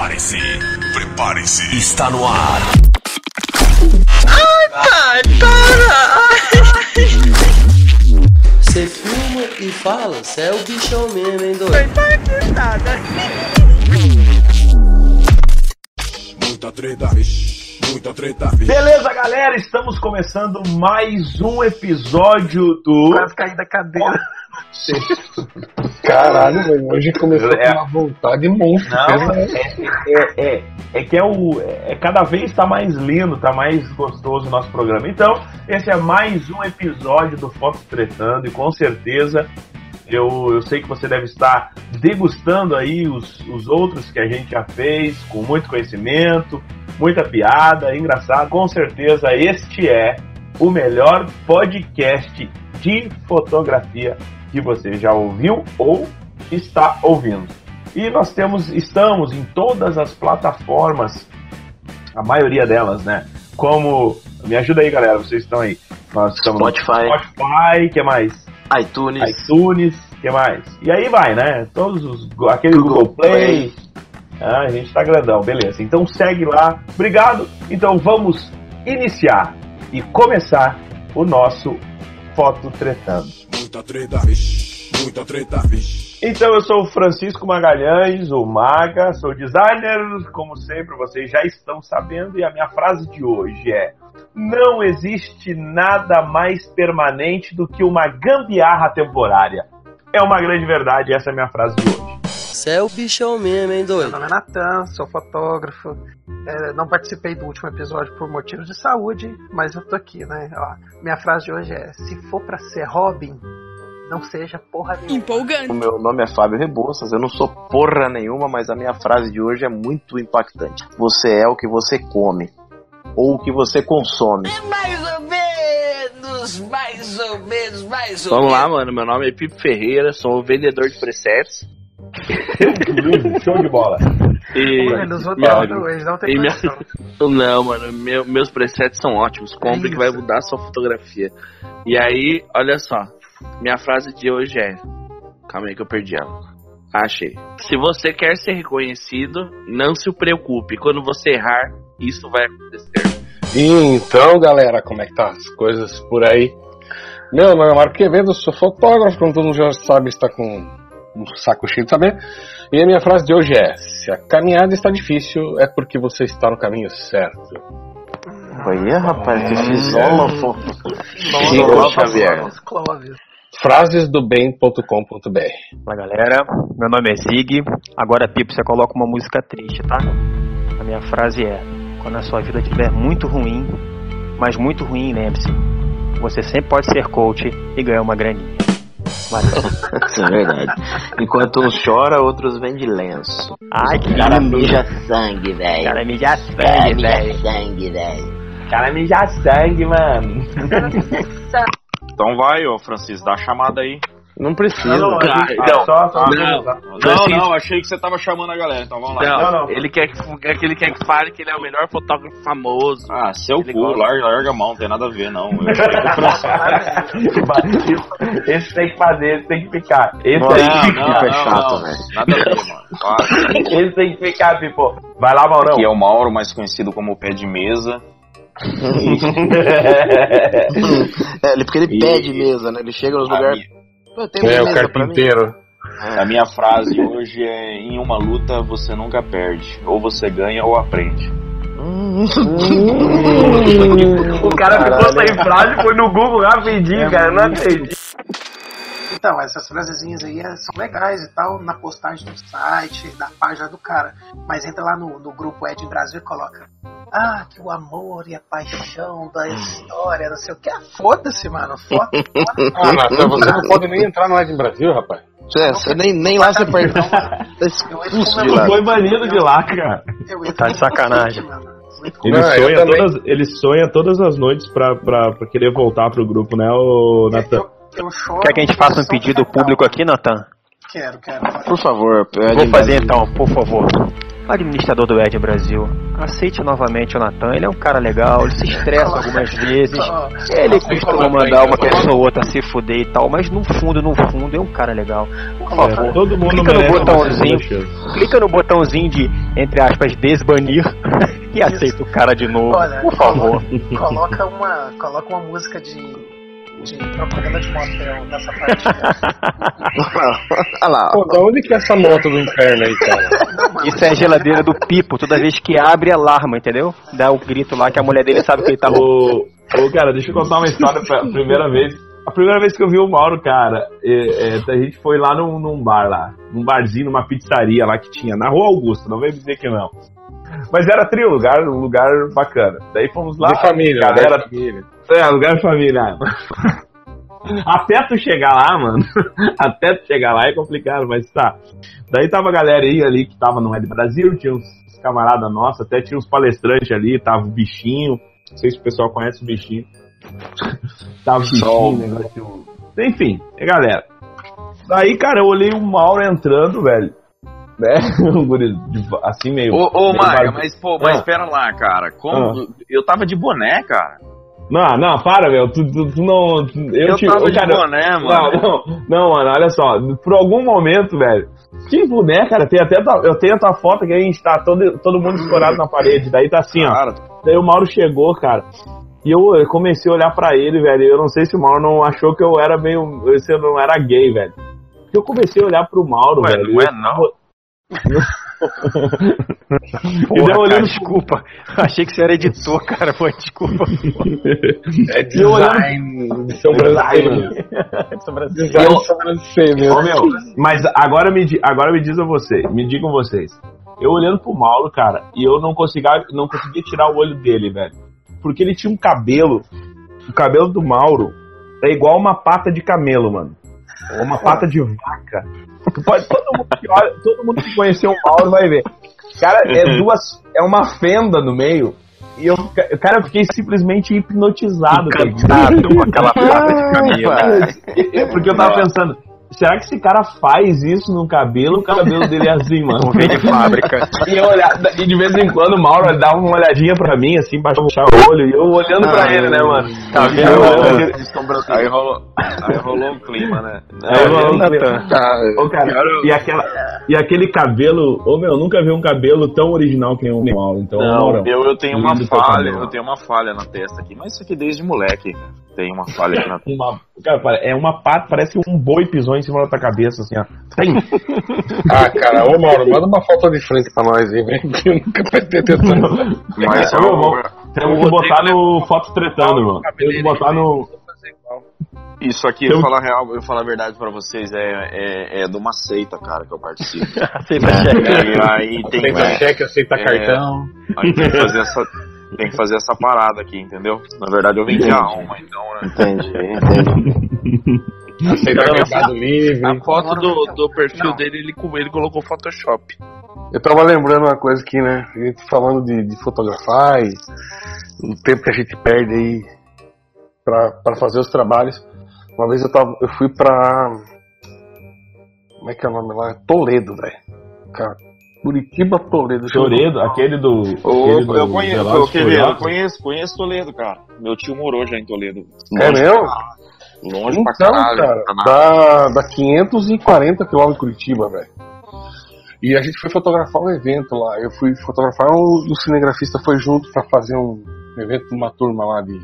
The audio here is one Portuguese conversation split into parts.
Prepare-se, prepare-se. Está no ar. Ai, para! Você filma e fala, você é o bichão mesmo, hein, doido? Foi paquetada. Muita treta, vixe, muita treta. Beleza, galera, estamos começando mais um episódio do. Quase caí da cadeira. Caralho, velho, hoje começou É. com uma vontade monstro. Não, é, é, é, é que é o. É, cada vez tá mais lindo, tá mais gostoso o nosso programa. Então, esse é mais um episódio do Fotos Tretando e com certeza eu, eu sei que você deve estar degustando aí os, os outros que a gente já fez, com muito conhecimento, muita piada, engraçado. Com certeza este é o melhor podcast de fotografia que você já ouviu ou está ouvindo. E nós temos, estamos em todas as plataformas, a maioria delas, né? Como, me ajuda aí, galera, vocês estão aí. Nós estamos Spotify. Spotify, que mais? iTunes. iTunes, que mais? E aí vai, né? Todos os, aquele Google, Google Play. Ah, a gente tá grandão, beleza. Então segue lá. Obrigado. Então vamos iniciar e começar o nosso Foto Tretando. Muita treta, vixe, muita treta, vixe. Então eu sou o Francisco Magalhães, o Maga, sou designer, como sempre vocês já estão sabendo, e a minha frase de hoje é: Não existe nada mais permanente do que uma gambiarra temporária. É uma grande verdade, essa é a minha frase de hoje. Você é o bichão mesmo, hein, Meu doido? nome é Natan, sou fotógrafo. É, não participei do último episódio por motivos de saúde, mas eu tô aqui, né? Ó, minha frase de hoje é: se for pra ser Robin, não seja porra nenhuma. O meu nome é Fábio Rebouças, eu não sou porra nenhuma, mas a minha frase de hoje é muito impactante. Você é o que você come, ou o que você consome. Mais ou menos, mais ou menos, mais ou Vamos menos. lá, mano. Meu nome é Pipe Ferreira, sou vendedor de presets. Show de bola. E. Eles não tem e minha-. Não, mano, meu- meus presets são ótimos. Compre que Isso. vai mudar a sua fotografia. E aí, olha só. Minha frase de hoje é. Calma aí que eu perdi ela. Achei. Se você quer ser reconhecido, não se preocupe. Quando você errar, isso vai acontecer. Então, galera, como é que tá as coisas por aí? Meu nome é Marco Quevedo, sou fotógrafo, como todo mundo já sabe, está com um saco cheio de saber. E a minha frase de hoje é: se a caminhada está difícil, é porque você está no caminho certo. Olha, rapaz, que fisólogo. Chico Xavier. Frasesdobem.com.br Fala galera, meu nome é Zig. Agora, Pipo, você coloca uma música triste, tá? A minha frase é: Quando a sua vida estiver muito ruim, mas muito ruim, lembre-se, você sempre pode ser coach e ganhar uma graninha. Valeu. Isso é verdade. Enquanto uns chora, outros vendem lenço. Ai, que O cara lindo. mija sangue, velho. Cara, O cara sangue, mija velho. sangue, velho. Cara, me já sangue, mano. Então vai, ô Francisco, dá a chamada aí. Não precisa. Não, cara, a gente- então, só, só, não. só- Não, Francisco. não, achei que você tava chamando a galera, então vamos lá. Não, Não, não. Ele, quer que, é que ele quer que fale que ele é o melhor fotógrafo famoso. Ah, seu Ele cu, larga, larga a mão, não tem nada a ver, não. Que o esse tem que fazer, esse tem que ficar. Esse Nossa, tem Não, que não, Pipo é não, chato, não, velho. Nada a ver, mano. Claro. Esse tem que ficar, Pipo. Vai lá, Maurão. Aqui é o Mauro, mais conhecido como Pé de Mesa. É, ele- porque ele E- pede mesa, né? Ele chega nos lugares. Tem uma É, o carpinteiro. a minha frase hoje é: em uma luta você nunca perde. Ou você ganha ou aprende. o cara ficou sem frase, foi no Google rapidinho, cara. eu Não acredito. Então, essas frasezinhas aí é- são legais e tal, na postagem do site, da página do cara. Mas entra lá no, no grupo Ed Brasil e coloca. Ah, que o amor e a paixão da história, não sei o que. Ah, foda-se, mano. Foda Ah, Natan, você não pode nem entrar no Ed Brasil, rapaz. É, você nem, nem lá você perde. Tá Eu expulso de entro lá. com Foi banido de lá, cara. Eu entro Tá de sacanagem. Ele, Não, sonha todas, ele sonha todas as noites pra, pra, pra querer voltar pro grupo, né, o Natan? Eu, choro. Quer que a gente faça um pedido público aqui, Natan? Quero, quero. Por favor, pede Vou fazer Brasil. então, por favor. Administrador do Ed Brasil, aceite novamente o Natan. Ele é um cara legal, ele se estressa algumas vezes. Ele costuma mandar uma pessoa ou outra se fuder e tal, mas no fundo, no fundo, é um cara legal. Por favor, É, todo mundo clica no botãozinho, clica no botãozinho de, entre aspas, desbanir e aceita o cara de novo. Olha, por favor. Coloca uma, coloca uma música de, de propaganda de motel nessa parte. Olha lá. Pô, da onde que é essa moto do inferno aí, cara? Isso é a geladeira do Pipo. Toda vez que abre, alarma, entendeu? Dá o grito lá que a mulher dele sabe que ele tá louco. Ô, ô, cara, deixa eu contar uma história pra primeira vez. A primeira vez que eu vi o Mauro, cara, é, é, a gente foi lá num, num bar lá, num barzinho, numa pizzaria lá que tinha, na Rua Augusta, não vem dizer que não. Mas era trio, lugar, um lugar bacana. Daí fomos lá. De família, galera, né? família. É, lugar de família. Até tu chegar lá, mano. Até tu chegar lá é complicado, mas tá. Daí tava a galera aí ali que tava no Red Brasil, tinha uns camaradas nossos, até tinha uns palestrantes ali, tava o bichinho. Não sei se o pessoal conhece o bichinho. tava o bichinho, negócio. Enfim, é galera. Daí, cara, eu olhei o Mauro entrando, velho. Né? Assim meio. Ô, ô meio Maga, mas pô, mas Ah. espera lá, cara. Como Ah. eu tava de boné, cara. Não, não, para, meu. Tu, tu, tu não. tu- Eu, Eu te, tava cara, boné, mano. Não, não, não, mano, olha só. Por algum momento, velho. Que boné, cara, tem até tua- eu tenho a tua foto que a gente tá todo, todo mundo escorado na parede. Daí tá assim, ó. Daí o Mauro chegou, cara. E eu, comecei a olhar pra ele, velho. Eu não sei se o Mauro não achou que eu era meio. Se eu não era gay, velho. Eu comecei a olhar pro Mauro, Ué, velho. não é eu- e Porra, cara, olhando desculpa. Achei que você era editor, cara. Pô, desculpa. É E eu olhando- design de sobrancelha. Design Eu- de sobrancelha. Ô, meu, mas agora me, agora me diz a você, me digam vocês. Eu olhando pro Mauro, cara, e eu não conseguia, não conseguia tirar o olho dele, velho. Porque ele tinha um cabelo. O cabelo do Mauro é igual uma pata de camelo, mano. Ou uma pata de vaca. Pode, todo, mundo que olha, todo mundo que conheceu o Mauro vai ver. Cara, é duas. É uma fenda no meio. E eu, cara, eu fiquei simplesmente hipnotizado. Encantado com aquela pata de camelo. É, Porque eu tava pensando, será que esse cara faz isso no cabelo? O cabelo dele é assim, mano. Vem de fábrica. E, eu olhar, e de vez em quando o Mauro dava uma olhadinha pra mim, assim, baixava o olho, e eu olhando pra ele, né, mano? Tá vendo? Aí rolou, aí rolou um clima, né? Aí eu olhando pra ele. Tá, Ô, cara, e, aquela, e aquele cabelo, ô meu, eu nunca vi um cabelo tão original que nem o Mauro. Então, Não, Mauro, eu, eu tenho uma falha, eu tenho uma falha na testa aqui, mas isso aqui desde moleque, cara. Tem uma falha aqui na testa. uma, cara, é uma pata, parece que um boi pisou em cima da tua cabeça, assim, ó. Tem. Ah, cara, ô Mauro, manda uma foto de frente pra nós aí, velho. que Eu nunca prestei atenção. Mas Ô, vamos- Temos que botar no foto tretando, mano. Temos que botar no. isso aqui, Eu- eu falar a real, eu falar a verdade pra vocês, é, é, é de uma seita, cara, que eu participo. Aceita cheque. E aí tem, Aceita cheque, aceita É. cartão. aí tem que fazer essa. Tem que fazer essa parada aqui, entendeu? Na verdade eu vendi a alma, então, né? Entendi, entendi. Aceita mercado livre. A foto do, do perfil dele, ele, com- ele colocou Photoshop. Eu tava lembrando uma coisa aqui, né? A gente falando de, de fotografar e o tempo que a gente perde aí pra, pra fazer os trabalhos. Uma vez eu, tava, eu fui pra. Como é que é o nome lá? Toledo, velho. Cara, Curitiba Toledo. Toledo, aquele do. Ô, aquele do eu conheço, Velozes eu, quer ver, eu conheço, conheço Toledo, cara. Meu tio morou já em Toledo. É Longe mesmo? Pra. Longe pra Então, caralho. cara, dá, dá 540 quilômetros de Curitiba, velho. E a gente foi fotografar um evento lá. Eu fui fotografar, o, o cinegrafista foi junto pra fazer um evento de uma turma lá de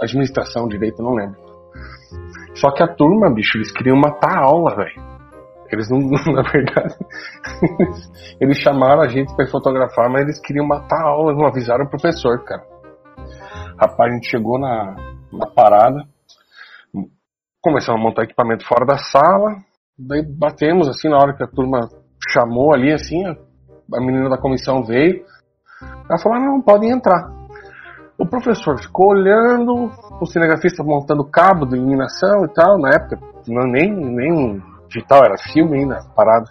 administração, direito, não lembro. Só que a turma, bicho, eles queriam matar a aula, velho. Eles não, na verdade, eles chamaram a gente pra ir fotografar, mas eles queriam matar a aula, não avisaram o professor, cara. Rapaz, a gente chegou na, na parada, começamos a montar equipamento fora da sala, daí batemos assim na hora que a turma chamou ali assim, a, menina da comissão veio, ela falou, ah, não, podem entrar. O professor ficou olhando, o cinegrafista montando cabo de iluminação e tal, na época não, nem, nem digital, era filme ainda, parado.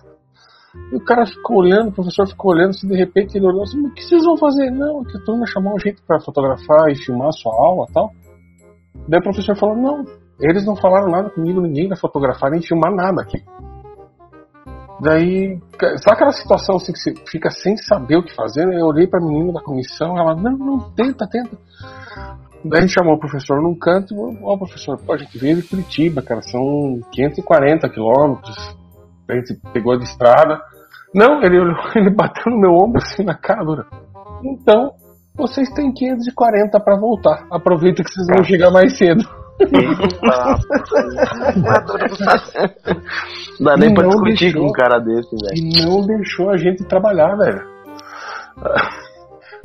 E o cara ficou olhando, o professor ficou olhando, assim, de repente ele olhou assim, o que vocês vão fazer? Não, que a turma chamou a gente para fotografar e filmar a sua aula e tal. Daí o professor falou, não, eles não falaram nada comigo, ninguém vai fotografar nem filmar nada aqui. Daí, sabe aquela situação assim que você fica sem saber o que fazer? né? Eu olhei pra menina da comissão, ela, não, não, tenta, tenta. Daí a gente chamou o professor num canto, ó, professor, pô, a gente veio de Curitiba, cara, são 540 quilômetros. A gente pegou de estrada. Não, ele ele bateu no meu ombro assim na cara. Então, vocês têm 540 pra voltar. Aproveita que vocês vão chegar mais cedo. Não dá nem E pra discutir deixou. com um cara desse, velho. E não deixou a gente trabalhar, velho.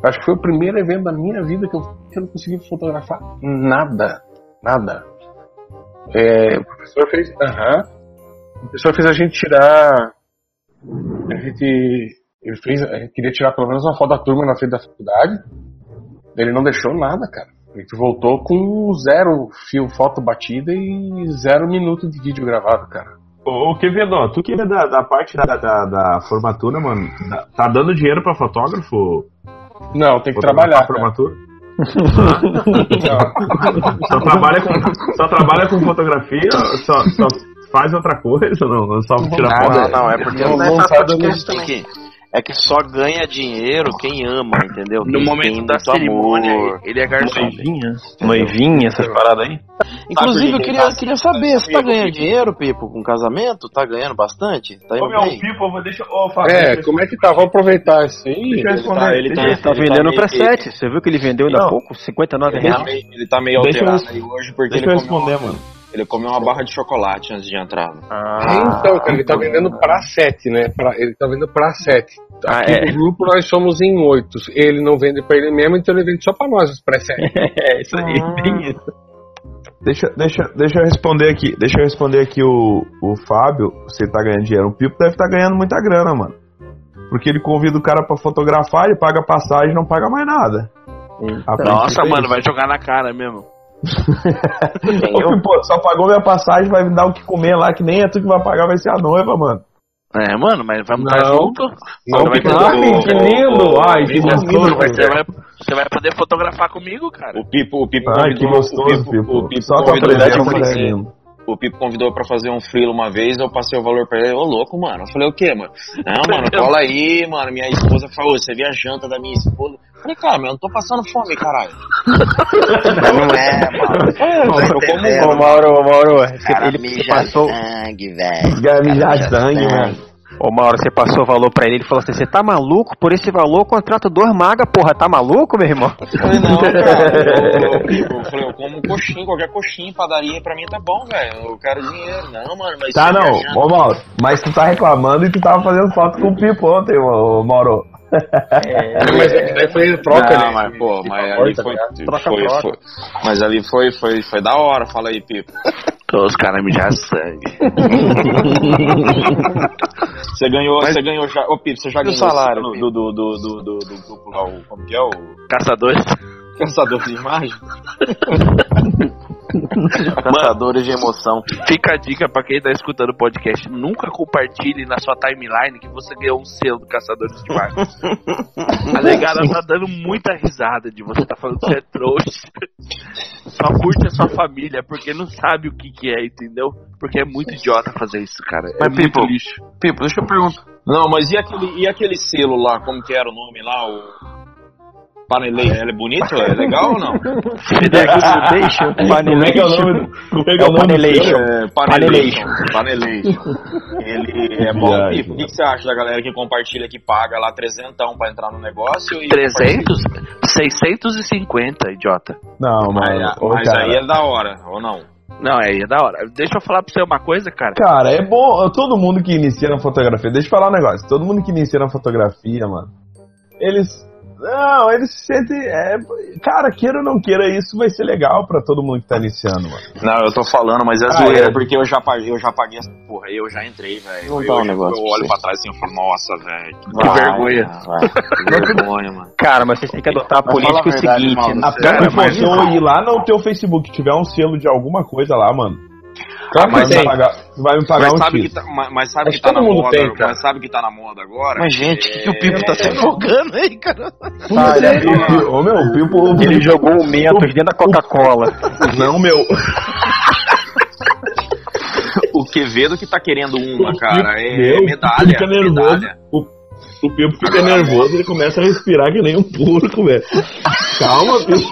Acho que foi o primeiro evento da minha vida que eu, que eu não consegui fotografar nada. Nada. É, o professor fez. Aham. O professor fez a gente tirar. A gente. Ele fez. Gente queria tirar pelo menos uma foto da turma na frente da faculdade. Ele não deixou nada, cara. A gente voltou com zero fio foto batida e zero minuto de vídeo gravado, cara. Ô, Kevin, tu que é da, da parte da, da, da formatura, mano, da- tá dando dinheiro pra fotógrafo? Não, tem que trabalhar. formatura? Só trabalha com, só trabalha com fotografia? Só, só faz outra coisa? Não, só tira Não, foto? não, não, é porque Não, não, é dando podcast também. É que só ganha dinheiro quem ama, entendeu? No Quem momento da cerimônia, amor. ele é garçom. Noivinha, noivinha, essas paradas aí. Inclusive, eu queria, tá- queria saber, você tá ganhando Pipo. dinheiro, Pipo, com casamento? Tá ganhando bastante? Tá Ô, indo meu, bem? Pipo, eu vou deixar. Ô, Fábio, É, deixa- como é que tá? Vamos aproveitar isso aí. Eu Ele responder. tá, ele tá, eu- Ele tá ele vendendo pra que- 7. Você viu que ele vendeu ainda há pouco? 59 Ele tá reais. meio, ele tá meio Deixa eu alterado res- aí hoje porque Deixa eu ele comeu, responder, mano. Ele comeu uma barra de chocolate antes de entrar. É, então, cara, ele tá vendendo pra 7, né? Pra- ele tá vendendo pra 7. Ah, Aqui é. no grupo nós somos em 8. Ele não vende pra ele mesmo, então ele vende só pra nós, os pré-7. É, isso aí, tem isso. Deixa, deixa, deixa eu responder aqui. Deixa eu responder aqui o, o Fábio, se ele tá ganhando dinheiro. O Pipo deve estar ganhando muita grana, mano. Porque ele convida o cara pra fotografar, ele paga passagem e não paga mais nada. Nossa, é mano, vai jogar na cara mesmo. Ô, Pipo, só pagou minha passagem, vai me dar o que comer lá, que nem é tu que vai pagar, vai ser a noiva, mano. É, mano, mas vamos estar Não. junto. Não, vai ter- Ai, que lindo! Ai, que gostoso! Você vai, você vai poder fotografar comigo, cara. O Pipo, o Pipo Ai, que gostoso, o Pipo, Pipo. o Pipo Só tua convidou presença o Pipo convidou pra fazer um frilo uma vez, eu passei o valor pra ele, ô louco, mano. Eu falei, o quê, mano? Não, mano, cola aí, mano. Minha esposa falou, você viu a janta da minha esposa? Eu falei, cara, mas eu não tô passando fome, caralho. Mas não é, mano. Nossa, eu como Ô, Mauro, Mauro, Cara, ele passou. sangue, velho. Mijar sangue, mano. Ô, Mauro, você passou o valor pra ele, ele falou assim: você tá maluco? Por esse valor, contrato dois maga, porra, tá maluco, meu irmão? Eu falei, não, cara. Eu, eu, Pipo, eu falei, eu como coxinha, qualquer coxinha, padaria, pra mim tá bom, velho. Eu quero dinheiro. Não, mano, mas. Tá, não. viajando- Ô, Mauro, mas tu tá reclamando e tu tava fazendo foto com o Pipo ontem, ô, Mauro. Mas é que daí foi troca, não, né? mas, pô, mas ali foi? Troca, foi, troca. foi- Mas ali foi, foi, foi da hora, fala aí, Pipo. Os caras mijar sangue. Você ganhou, você ganhou já. Ô, Pipo, você já E o ganhou salário, do, do, do, do, do, do grupo lá, o, como que é? O Caçadores. Caçador de Imagem? Caçadores de emoção. Fica a dica pra quem tá escutando o podcast: nunca compartilhe na sua timeline que você ganhou um selo do Caçadores de Marcos. a negada tá dando muita risada de você tá falando que você é trouxa. Só curte a sua família, porque não sabe o que que é, entendeu? Porque é muito idiota fazer isso, cara. É Mas, muito Pipo, lixo. Pipo, deixa eu perguntar. Não, mas e aquele, e aquele selo lá, como que era o nome lá? O. Panelei, ele é bonito? É legal ou não? Deixa, Como é que é o nome? Como é que é É o do Panelation. É, Panelation. Panelation. Ele é bom. O que, que você acha da galera que compartilha, que paga lá trezentão pra entrar no negócio? E 300? 650, idiota. Não, Mas, ô, mas cara. aí é da hora, ou não? Não, aí é da hora. Deixa eu falar pra você uma coisa, cara. Cara, é bom. Todo mundo que inicia na fotografia, deixa eu falar um negócio. Todo mundo que inicia na fotografia, mano, eles. Não, eles se sentem. É, cara, queira ou não queira, isso vai ser legal pra todo mundo que tá iniciando, mano. Não, eu tô falando, mas é Ah, zoeira, é. porque eu já paguei, eu já paguei essa porra, eu já entrei, velho. Eu, dar um eu, negócio eu olho pra trás assim e falo, nossa, velho. Que Que vergonha. Vai. Que vergonha, mano. Cara, mas vocês têm que adotar a política a o seguinte: na você- Cara, mas- ir lá no teu Facebook tiver um selo de alguma coisa lá, mano. Vai, mas me tem. pagar, vai me pagar Mas um sabe, tá, mas, mas sabe Mas que tá na todo mundo moda, tem, mas sabe que tá na moda agora? Mas, gente, o que, que o Pipo tá se É. jogando aí, cara? Olha, ô meu, o Pipo. o ele Pipo- jogou o Mentos dentro da Coca-Cola. Não, meu. o Quevedo que tá querendo uma, cara. É meu, medalha. Fica nervoso. medalha. O, o Pipo fica nervoso, ele começa a respirar que nem um porco, velho. Calma, Pipo.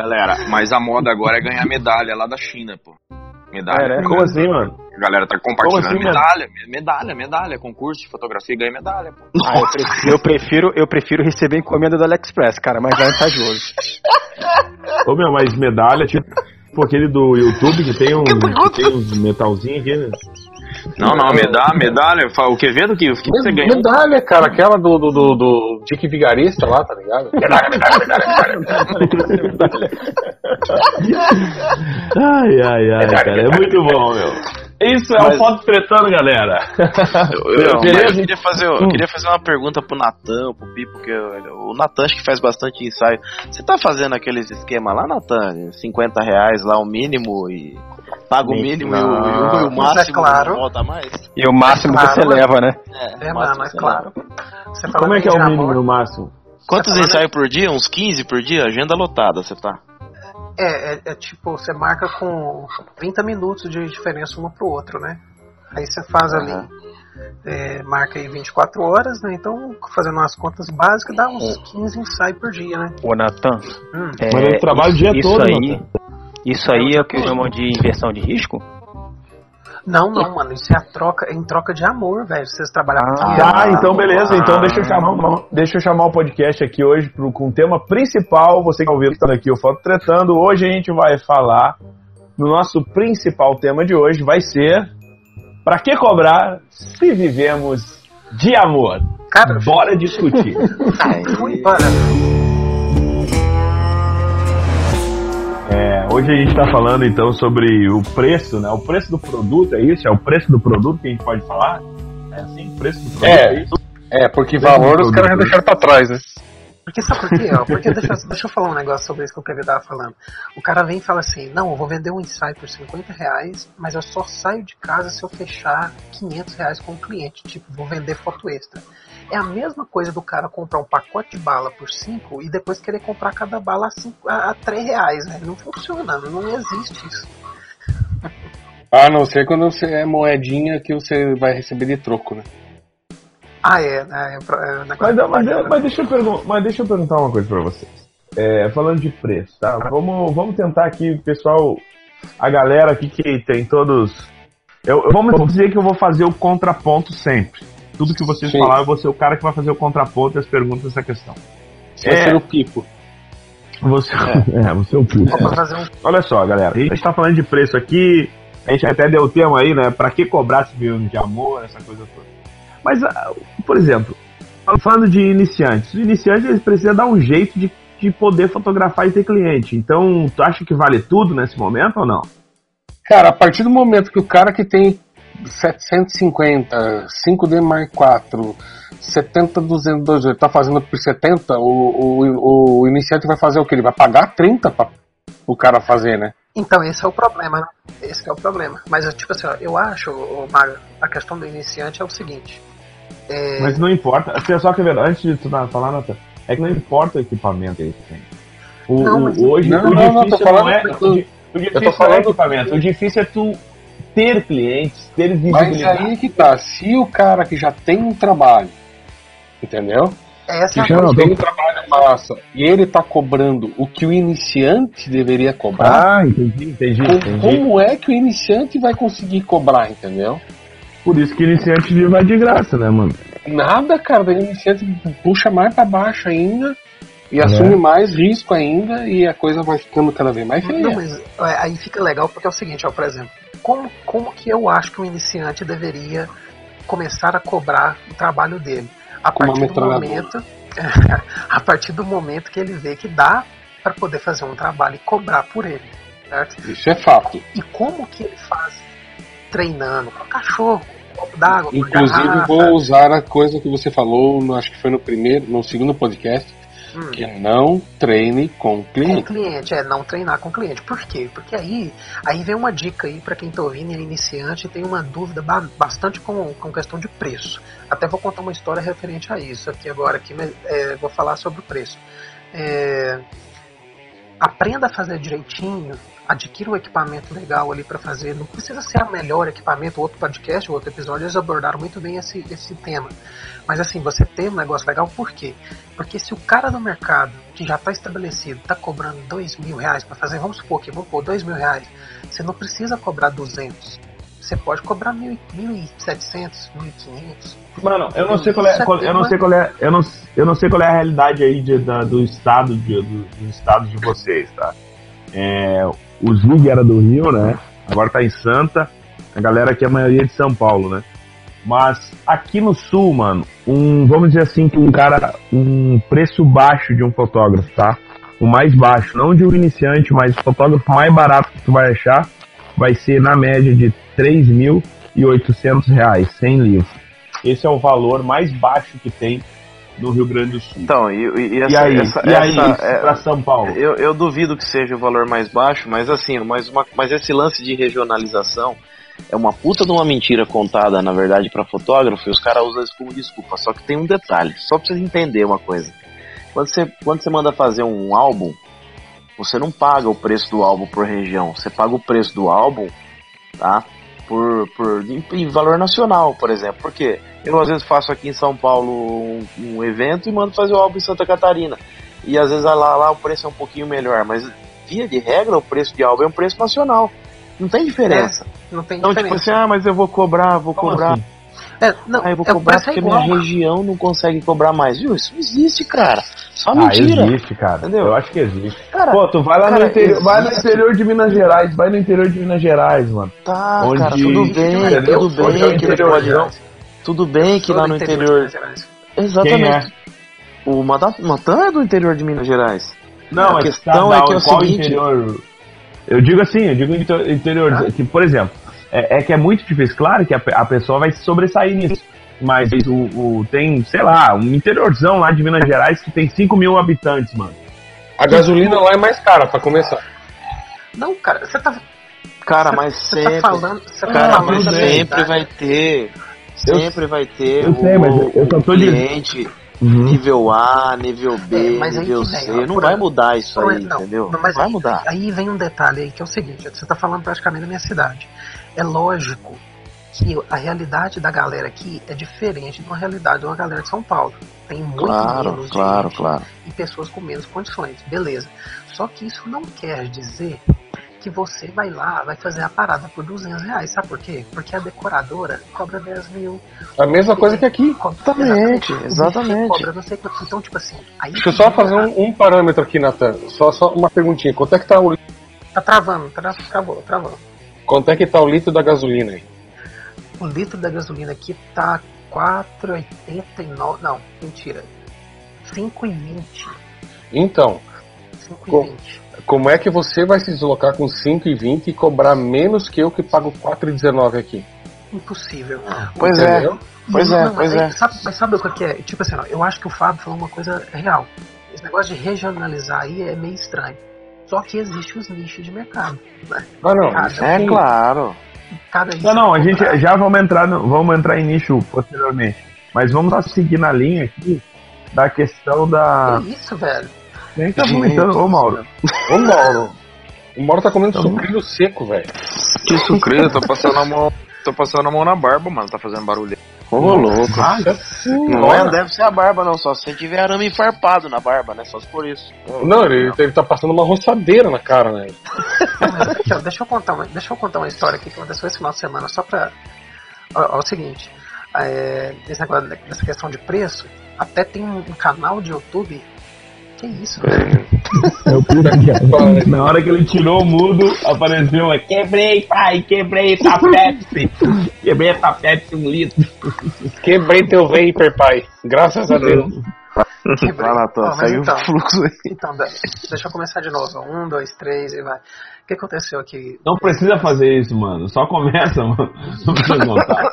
Galera, mas a moda agora é ganhar medalha lá da China, pô. Medalha. É, né? Como assim, mano? A galera tá compartilhando assim, mano? medalha, medalha, medalha, concurso de fotografia e ganha medalha, pô. Ah, eu, prefiro, eu, prefiro, eu prefiro receber encomenda do AliExpress, cara, mais vantajoso. Ô, meu, mas medalha, tipo, tipo aquele do YouTube que tem, um, que tem uns metalzinhos aqui, né? Não, não, medalha, medalha. O Quevedo que, que você ganhou? Medalha, cara, aquela do, do, do, do Dick Vigarista lá, tá ligado? Medalha, medalha, medalha, medalha. Ai, ai, ai, cara, é muito bom, meu. Isso é o Mas- foto tretando, galera. Eu, mas Beleza? eu queria fazer, eu Hum. queria fazer uma pergunta pro Natan, pro Pipo, porque eu- o Natan acho que faz bastante ensaio. Você tá fazendo aqueles esquemas lá, Natan? 50 reais lá o mínimo e paga o mínimo e o, e o- e o Mas máximo é claro. não volta mais? E o máximo Claro, você leva, né? É, máximo mano, é claro. Como é que é o mínimo e o máximo? Quantos tá ensaios por dia? Uns 15 por dia? Agenda lotada, você tá? É, é, é tipo, você marca com 30 minutos de diferença um pro outro, né? Aí você faz ali, é, marca aí 24 horas, né? Então, fazendo umas contas básicas, dá uns 15 ensaios por dia, né? Ô, Natan, Hum. é, Mas eu trabalho o dia isso todo, aí, Natan. Isso aí é o que chamam de inversão de risco? Não, não, mano, isso é a troca, é em troca de amor, velho. Vocês trabalham com dinheiro. Tá, então beleza. Então deixa eu chamar, deixa eu chamar o podcast aqui hoje pro, com o tema principal. Você que tá ouvindo tá aqui o Foto Tretando. Hoje a gente vai falar no nosso principal tema de hoje vai ser Pra que cobrar se vivemos de amor? Cara, Bora discutir. fui É, hoje a gente tá falando então sobre o preço, né? O preço do produto, é isso? É o preço do produto que a gente pode falar? É assim? Preço do produto, É. é isso? É, porque valor os caras já deixaram pra trás, né? Porque sabe por quê? Ó? Porque deixa, deixa eu falar um negócio sobre isso que o Kevin tava falando. O cara vem e fala assim: Não, eu vou vender um ensaio por 50 reais, mas eu só saio de casa se eu fechar 500 reais com o cliente. Tipo, vou vender foto extra. É a mesma coisa do cara comprar um pacote de bala por 5 e depois querer comprar cada bala a, cinco, a, a 3 reais, né? Não funciona, não existe isso. A não ser quando você é moedinha que você vai receber de troco, né? Ah, é. é, é, é Mas, de mas, mas deixa eu mas deixa eu perguntar uma coisa pra vocês. É, falando de preço, tá? Vamos, vamos tentar aqui, pessoal, a galera aqui que tem todos. Eu, eu- vamos dizer que eu vou fazer o contraponto sempre. Tudo que vocês Sim. falaram, eu vou ser o cara que vai fazer o contraponto e as perguntas dessa questão. Você vai É. ser o pipo. Você é, você é o fazer um Olha só, galera, a gente tá falando de preço aqui, a gente até deu o tema aí, né? Pra que cobrar esse filme de amor, essa coisa toda. Mas, ah, por exemplo, falando de iniciantes, os iniciantes eles precisam dar um jeito de, de poder fotografar e ter cliente. Então, tu acha que vale tudo nesse momento ou não? Cara, a partir do momento que o cara que tem 750, 5D Mark IV, 70, 200, ele tá fazendo por 70, o, o, o iniciante vai fazer o que? Ele vai pagar 30 pra o cara fazer, né? Então, esse é o problema, né? Esse é o problema. Mas, tipo assim, ó, eu acho, Mário, a questão do iniciante é o seguinte. É, Mas não importa. Assim, Só que, antes de tu falar, Nathan, é que não importa o equipamento que ele tem. O, Não, o- mas- hoje, Não, o não, não, difícil tô falando- não é. O, di- o difícil tô não é falando- equipamento. O difícil é tu ter clientes, ter Mas visibilidade. aí que tá, se o cara que já tem um trabalho, entendeu? essa é a Que coisa. já tem um trabalho massa e ele tá cobrando o que o iniciante deveria cobrar, Ah, entendi, entendi, entendi. como é que o iniciante vai conseguir cobrar, entendeu? Por isso que iniciante vai de graça, né, mano? Nada, cara, daí o iniciante puxa mais pra baixo ainda e assume mais risco ainda e a coisa vai ficando cada vez mais feia. Não, mas é, aí fica legal porque é o seguinte, ó, por exemplo, como, como que eu acho que o iniciante deveria começar a cobrar o trabalho dele? A Com uma partir do momento, a partir do momento que ele vê que dá para poder fazer um trabalho e cobrar por ele, certo? Isso é fato. E como que ele faz? Treinando com cachorro, com copo d'água, com Inclusive, garrafa. vou usar a coisa que você falou, no- acho que foi no primeiro, no segundo podcast, Hum. que não treine com Com cliente. cliente, é não treinar com cliente. Por quê? Porque aí, aí vem uma dica aí para quem tá ouvindo e é iniciante e tem uma dúvida ba- bastante com, com questão de preço. Até vou contar uma história referente a isso aqui agora, aqui, mas é, vou falar sobre o preço. É, aprenda a fazer direitinho, adquira um equipamento legal ali para fazer. Não precisa ser o melhor equipamento. Outro podcast, outro episódio, eles abordaram muito bem esse, esse tema. Mas assim, você tem um negócio legal, por quê? Porque se o cara do mercado, que já está estabelecido, está cobrando dois mil reais para fazer, vamos supor que vamos pôr dois mil reais, você não precisa cobrar 200. Você pode cobrar 1.700, 1.500. Mano, eu não sei qual é, qual- eu não sei qual é, eu não, eu não sei qual é a realidade aí de- da- do estado de, do- dos estados de vocês, tá? É, o Zig era do Rio, né? Agora tá em Santa. A galera aqui a maioria é de São Paulo, né? Mas aqui no sul, mano, um, vamos dizer assim que um cara, um preço baixo de um fotógrafo, tá? O mais baixo, não de um iniciante, mas o fotógrafo mais barato que tu vai achar vai ser na média de 3.800 reais, sem livro. Esse é o valor mais baixo que tem no Rio Grande do Sul. Então, e, e, e E essa, aí? essa, E aí, essa- é- pra São Paulo? Eu, eu duvido que seja o valor mais baixo, mas assim, mas, uma, mas esse lance de regionalização é uma puta de uma mentira contada, na verdade, pra fotógrafo, e os caras usam isso como desculpa. Só que tem um detalhe, só pra vocês entenderem uma coisa. Quando você, quando você manda fazer um álbum, você não paga o preço do álbum por região, você paga o preço do álbum, tá? Por, por em, em valor nacional, por exemplo. Por quê? Eu às vezes faço aqui em São Paulo um, um evento e mando fazer o álbum em Santa Catarina. E às vezes lá, lá o preço é um pouquinho melhor, mas via de regra o preço de álbum é um preço nacional. Não tem diferença. Não tem Então, tipo diferença. assim, ah, mas eu vou cobrar, vou Como cobrar. assim? É, não, Ah, eu vou é, o cobrar é porque igual. minha região não consegue cobrar mais. Viu? Isso não existe, cara. Só Ah, mentira. existe, cara. Entendeu? Eu acho que existe. Cara, Pô, tu vai lá cara, no interior, vai no existe. interior de Minas Gerais, vai no interior de Minas Gerais, mano. Tá, Onde- cara, tudo bem, entendeu? tudo Onde é o bem que pode. Tudo bem que lá no interior. Gerais. Exatamente. O Mata- Matan é do interior de Minas Gerais. Não, A questão tá, é que é o seguinte- interior? Eu digo assim, eu digo inter- interior, Ah. que, por exemplo, é, é que é muito difícil, claro que a, a pessoa vai se sobressair nisso. Mas o, o- tem, sei lá, um interiorzão lá de Minas Gerais que tem 5 mil habitantes, mano. A gasolina lá é mais cara, pra começar. Não, cara, você tá. Cara, mas Você sempre. tá falando. Você tá Cara, falando mas da sempre vai ter. Sempre vai ter eu sei, o, mas eu- eu só tô cliente Uhum. nível A, nível B, É, nível vem, C. ó, Não por vai mudar isso Não, aí, não, entendeu? não, mas vai aí- mudar. Aí vem um detalhe aí que é o seguinte: você tá falando praticamente da minha cidade. É lógico que a realidade da galera aqui é diferente de uma realidade de uma galera de São Paulo. Tem muito Claro, menos claro, gente claro. e pessoas com menos condições, beleza. Só que isso não quer dizer que você vai lá, vai fazer a parada por 200 reais, sabe por quê? Porque a decoradora cobra 10 mil. A mesma coisa que aqui. Exatamente, exatamente. Cobra não sei quanto. Então, tipo assim. Aí Deixa eu só fazer um, um parâmetro aqui, Natan. Só, só uma perguntinha. Quanto é que tá o, Tá travando, tá, travou, travou. Quanto é que tá o litro da gasolina aí? O litro da gasolina aqui tá 4,89. Não, mentira. 5,20. Então, 5,20. como é que você vai se deslocar com 5,20 e cobrar menos que eu que pago 4,19 aqui? Impossível. Pois é. Entendeu? Pois é, mas pois aí, é. Sabe, mas sabe o que é? Tipo assim, ó, eu acho que o Fábio falou uma coisa real. Esse negócio de regionalizar aí é meio estranho. Só que existe os nichos de mercado. Né? Ah, não. Cada, É sim. claro. cada Não, não, a gente já vamos entrar, no- vamos entrar em nicho posteriormente. Mas vamos seguir na linha aqui da questão da. Que isso, velho? Nem tá vomitando, ô Mauro. Ô, Mauro. O Mauro tá comendo sucrilho seco, velho. Que sucrilho, tô passando a mão. Tô passando a mão na barba, mano. Tá fazendo barulho. Ô, louco. Não é, deve ser a barba, não. Só se tiver arame enfarpado na barba, né? Só se por isso. Não, ele, ele tá passando uma roçadeira na cara, né? Ó, deixa, eu contar uma, deixa eu contar uma história aqui que aconteceu esse final de semana, só pra. Ó, ó, é o seguinte, é, esse negócio dessa questão de preço, até tem um canal de YouTube. Que isso, velho? É o Na hora que ele tirou o mudo, apareceu uma quebrei, pai, quebrei essa Pepsi. quebrei essa Pepsi um litro. Quebrei teu vapor, pai. Graças a Deus. Vai lá, Tô. Saiu então. o fluxo aí. Então, deixa eu começar de novo. Um, dois, três e vai. O que aconteceu aqui? Não precisa fazer isso, mano. Só começa, mano. Não precisa contar.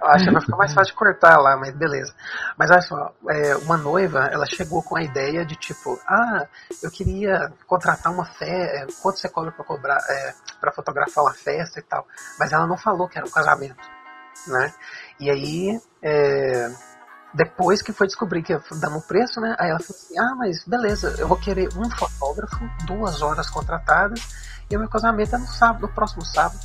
Eu acho que vai ficar mais fácil de cortar lá, mas beleza. Mas olha só, é, uma noiva, ela chegou com a ideia de tipo, ah, eu queria contratar uma festa, quanto você cobra pra cobrar, é, pra fotografar uma festa e tal. Mas ela não falou que era um casamento, né? E aí, é, Depois que foi descobrir que ia dar um preço, né? Aí ela falou assim: ah, mas beleza, eu vou querer um fotógrafo, duas horas contratadas, e o meu casamento é no sábado, no próximo sábado.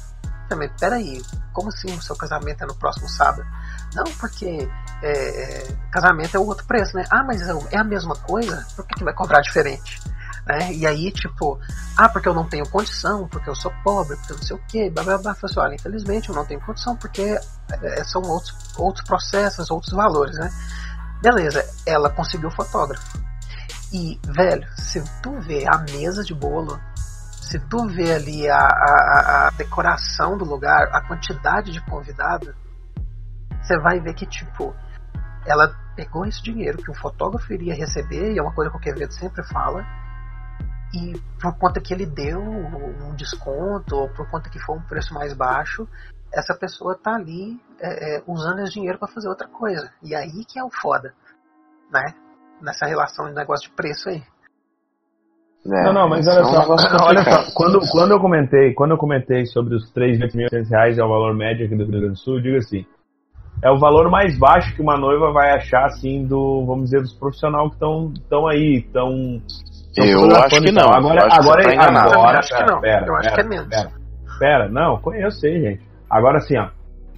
Falei, peraí, como assim o seu casamento é no próximo sábado? Não, porque é, é, casamento é outro preço, né? Ah, mas é a mesma coisa? Por que, que vai cobrar diferente? Né? E aí, tipo, ah, porque eu não tenho condição, porque eu sou pobre, porque eu não sei o quê, blá blá blá. Falei assim, olha, infelizmente eu não tenho condição, porque é, são outros, outros processos, outros valores, né? Beleza, ela conseguiu o fotógrafo. E, velho, se tu vê a mesa de bolo, se tu vê ali a, a, a decoração do lugar, a quantidade de convidado, você vai ver que, tipo, ela pegou esse dinheiro que o fotógrafo iria receber, e é uma coisa que o Quevedo sempre fala, e por conta que ele deu um desconto, ou por conta que foi um preço mais baixo, essa pessoa tá ali é, é, usando esse dinheiro para fazer outra coisa. E aí que é o foda, né? Nessa relação de negócio de preço aí. É, não, não, mas olha só, olha só, quando, quando eu comentei, quando eu comentei sobre os 3.800 reais é o valor médio aqui do Rio Grande do Sul, eu digo assim, é o valor mais baixo que uma noiva vai achar, assim, do, vamos dizer, dos profissionais que estão aí, estão eu acho que não. Agora, acho agora, que tá agora, eu acho que não. Pera, eu acho pera, que é menos. Pera, pera, não, conheço sei, gente. Agora assim, ó,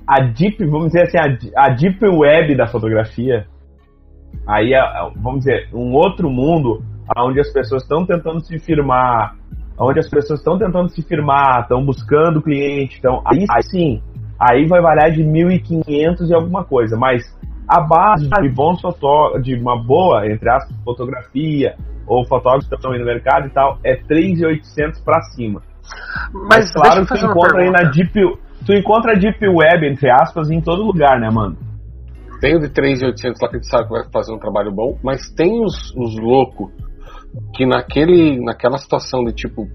a deep, vamos dizer assim, a, a deep web da fotografia, aí é, vamos dizer, um outro mundo onde as pessoas estão tentando se firmar, onde as pessoas estão tentando se firmar, estão buscando cliente, então aí, aí sim, aí vai variar de 1.500 e alguma coisa, mas a base de bons fotógrafos, de uma boa, entre aspas, fotografia, ou fotógrafos que estão aí no mercado e tal, é 3,800 para cima. Mas, Mas claro que tu encontra aí na Deep, tu encontra a Deep Web, entre aspas, em todo lugar, né, mano? Tem o de 3,800 lá que a gente sabe que vai fazer um trabalho bom, mas tem os, os loucos que naquele, naquela situação de tipo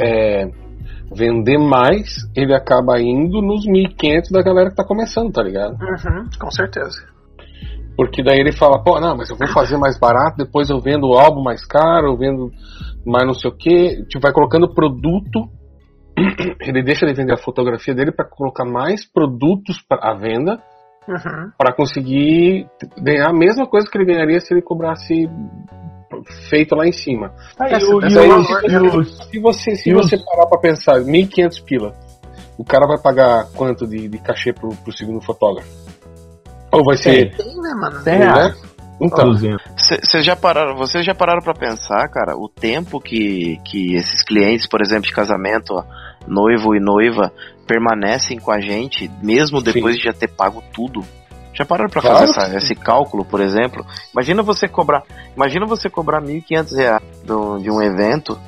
é, vender mais, ele acaba indo nos 1.500 da galera que tá começando, tá ligado? Uhum, com certeza. Porque daí ele fala, pô, não, mas eu vou fazer mais barato, depois eu vendo o álbum mais caro, eu vendo mais não sei o que. Tipo, vai colocando produto. Ele deixa de vender a fotografia dele para colocar mais produtos à venda uhum. para conseguir ganhar a mesma coisa que ele ganharia se ele cobrasse feito lá em cima. Aí, Essa, o, aí, se você, se você parar para pensar, 1.500 pila, o cara vai pagar quanto de, de cachê pro, pro segundo fotógrafo? Ou vai ser. Tem, né, mano? 100 reais. Então, vocês já pararam, vocês já pararam para pensar, cara, o tempo que, que esses clientes, por exemplo, de casamento, ó, noivo e noiva, permanecem com a gente, mesmo depois Sim. de já ter pago tudo? Já pararam para claro. fazer essa, esse cálculo, por exemplo? Imagina você cobrar, imagina você cobrar 1.500 reais de um evento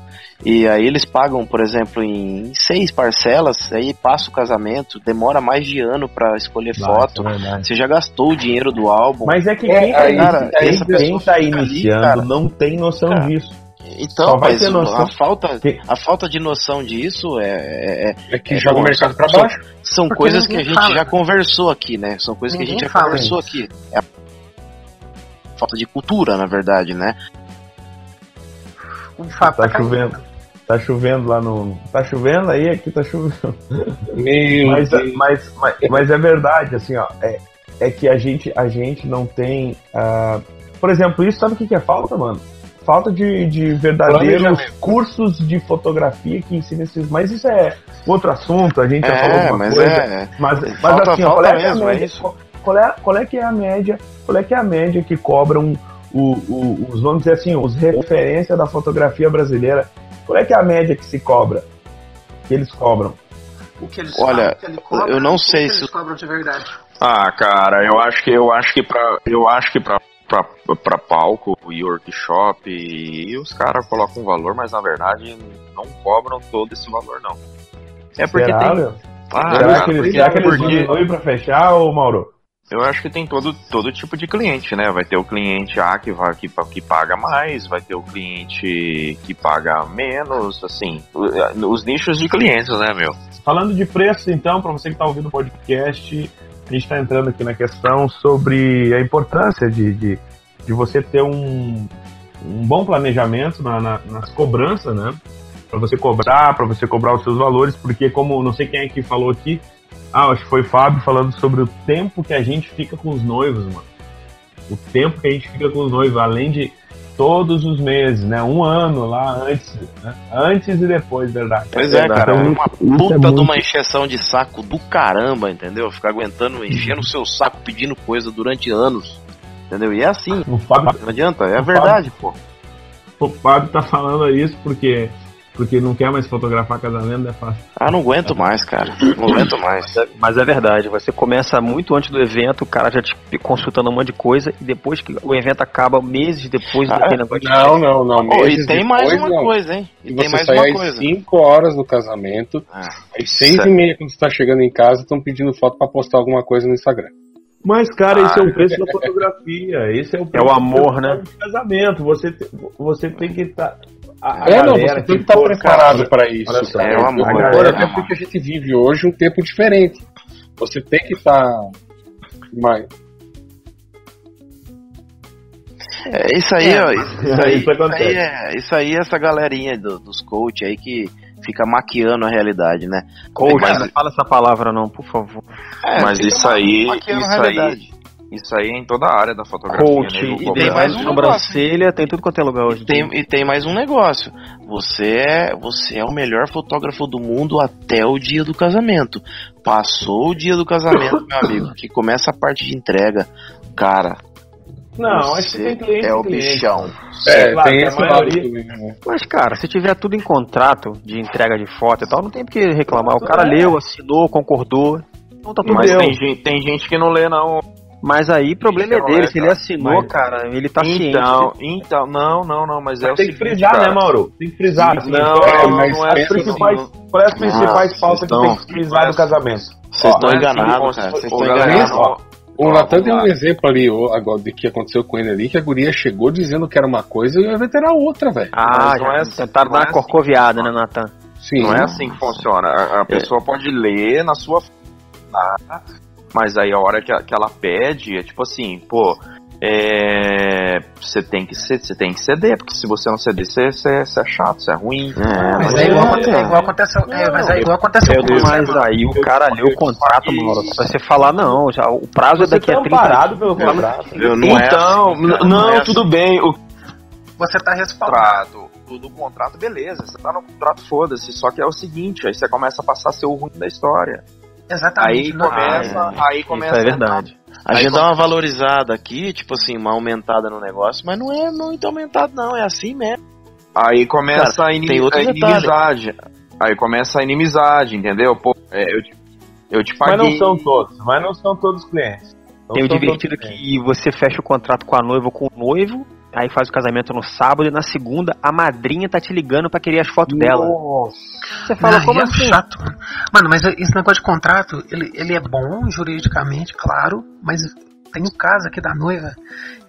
e aí eles pagam, por exemplo, em seis parcelas, aí passa o casamento, demora mais de ano para escolher Vai, foto. É você já gastou o dinheiro do álbum. Mas é que quem, é, cara, quem, quem tá iniciando ali, cara, não tem noção cara, disso. Então, mas a falta, a falta de noção disso é. É, é que joga o mercado para baixo. São Porque coisas que a gente fala. já conversou aqui, né? São coisas ninguém que a gente já conversou isso. aqui. É a falta de cultura, na verdade, né? Um fato tá chovendo. Tá chovendo lá no. Tá chovendo aí, aqui tá chovendo. Meu mas, mas, mas, mas, é verdade, assim, ó. É, é que a gente, a gente não tem. Uh... Por exemplo, isso sabe o que, que é falta, mano? Falta de, de verdadeiros cursos de fotografia que ensinem esses. Mas isso é outro assunto, a gente já é, falou alguma mas coisa. É, mas, mas falta, assim, falta qual é, mesmo, média, é isso. Qual é, qual é que é a média? Qual é que é a média que cobram o, o, os, vamos dizer assim, os referência da fotografia brasileira qual é que é a média que se cobra? Que eles cobram? O que eles Olha, que ele cobra, eu não sei se eles cobram de verdade. Ah, cara, eu acho que eu acho que para eu acho que para pra, pra palco e workshop e, e os caras colocam um valor, mas na verdade não cobram todo esse valor não. É porque será, tem. Ah, será, cara, que eles, será que eles porque... pra fechar, ou Mauro? Eu acho que tem todo, todo tipo de cliente, né? Vai ter o cliente A que, vai, que, que paga mais, vai ter o cliente que paga menos, assim, os nichos de clientes, né, meu? Falando de preço, então, para você que está ouvindo o podcast, a gente está entrando aqui na questão sobre a importância de, de, de você ter um, um bom planejamento na, na, nas cobranças, né? Para você cobrar, para você cobrar os seus valores, porque como não sei quem é que falou aqui, ah, acho que foi o Fábio falando sobre o tempo que a gente fica com os noivos, mano. o tempo que a gente fica com os noivos, além de todos os meses, né? Um ano lá antes, né? Antes e depois, verdade. Pois é, cara, é Então, uma isso puta é de muito- uma encheção de saco do caramba, entendeu? Ficar aguentando, enchendo o seu saco pedindo coisa durante anos. Entendeu? E é assim. O Fábio, Não adianta, é O verdade, pô. o Fábio tá falando isso porque, porque não quer mais fotografar casamento, é fácil. Ah, não aguento mais, cara. Não aguento mais. Mas é, mas é verdade, você começa muito antes do evento, o cara já te consultando um monte de coisa, e depois que o evento acaba, meses depois, Ah, daquele negócio de Não, não, não. Oh, meses e tem mais depois, uma não. coisa, hein? E E tem você mais sai uma às coisa. 5 horas do casamento, Ah, às 6 e meia, quando você tá chegando em casa, estão pedindo foto pra postar alguma coisa no Instagram. Mas, cara, esse é Ah. o preço da fotografia. Esse é o preço É o amor, do né? casamento. Você, te- você tem que estar. a, a é, não, você tem que estar preparado cara, para isso. olha só, é o amor, A é galera, o até porque a gente vive hoje um tempo diferente. Você tem que estar mais. É isso aí, ó. Isso, isso aí, Isso isso, aí é, isso aí é essa galerinha do- dos coach aí que fica maquiando a realidade, né? Coach, Mas- não fala essa palavra não, por favor. É, Mas isso aí, isso aí. Isso aí é em toda a área da fotografia. Coach, né? Eu e tem mais um sobrancelha, tem tudo quanto é lugar hoje. em Tem, e tem mais um negócio. Você é, você é o melhor fotógrafo do mundo até o dia do casamento. Passou o dia do casamento, meu amigo, que começa a parte de entrega. Cara, Não, acho que tem cliente. é o cliente. bichão. É, Claro, tem esse maioria- lado né? Mas, cara, se tiver tudo em contrato de entrega de foto e tal, não tem por que reclamar. O cara é. leu, assinou, concordou. Então tá tudo Mas tem gente, tem gente que não lê, não. Mas aí, problema é Isso é dele. Se ele assinou, Mas- cara, ele tá então, então, não, não, não, mas é Mas o tem que seguinte, frisar, cara. né, Mauro? Tem que frisar. assim, Não, é- não, mas não é as principais, assim. qual é as principais Ah, pautas que não. tem que frisar no casamento? Vocês estão não é assim, enganados, cara. Vocês estão enganados. O Natan tem um exemplo ali, agora, de que aconteceu com ele ali, que a guria chegou dizendo que era uma coisa e o evento era outra, velho. Ah, Mas não já é assim, tentaram não dar é uma assim. corcoviada, né, Natan? Sim. Não é assim que funciona. A, a pessoa pode ler na sua. Mas aí a hora que, que ela pede, é tipo assim, pô. É, você tem que ceder, você tem que ceder, porque se você não ceder, você, você, você é chato, você é ruim. É, Mas mas é igual, é, é igual aconteceu. É, mas é igual Mas aí o cara leu o contrato, mano. Pra você falar, não, já, o prazo é daqui tá a 30 amparado pelo contrato. Eu não é então, assim, cara, n- não, é assim. tudo bem. O Você tá respaldado. contrato, tudo o contrato, beleza. Você tá no contrato, foda-se. Só que é o seguinte, aí você começa a passar a ser o ruim da história. Exatamente. Aí começa, aí começa Isso é verdade. A gente quando- dá uma valorizada aqui, tipo assim, uma aumentada no negócio, mas não é muito aumentado, não, é assim mesmo. Aí começa Cara, a, inimi- a inimizade. Aí começa a inimizade, entendeu? Pô, é, eu, te, eu te Mas paguei. não são todos, mas não são todos clientes. Não Tem o divertido que você fecha o contrato com a noiva ou com o noivo, aí faz o casamento no sábado e na segunda a madrinha tá te ligando pra querer as fotos dela. Você fala, Não, como é assim? chato. Mano, mas esse negócio de contrato, ele, ele é bom juridicamente, claro, mas tem um caso aqui da noiva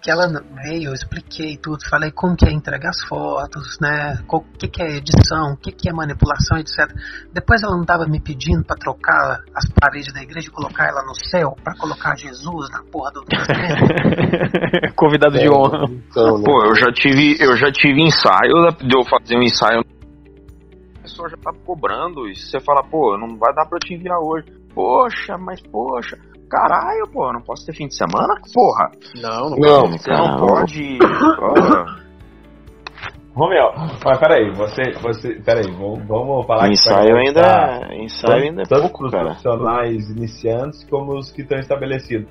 que ela veio, eu expliquei tudo, falei como que é entregar as fotos, né, o que, que é edição, o que, que é manipulação, etc. Depois ela não tava me pedindo pra trocar as paredes da igreja e colocar ela no céu, pra colocar Jesus na porra do casamento. Convidado de honra. Então, né? Pô, eu já tive, eu já tive ensaio de eu fazer um ensaio. A pessoa já tá cobrando e você fala, pô, não vai dar pra eu te enviar hoje. Poxa, mas poxa, caralho, pô, não posso ter fim de semana? Porra, Não, Não, você não Não. pode. Romeu, mas peraí, você, você, peraí, vamos, vamos falar que ensaio ainda, custar ensaio ainda é tanto pouco, para os cara. profissionais iniciantes como os que estão estabelecidos.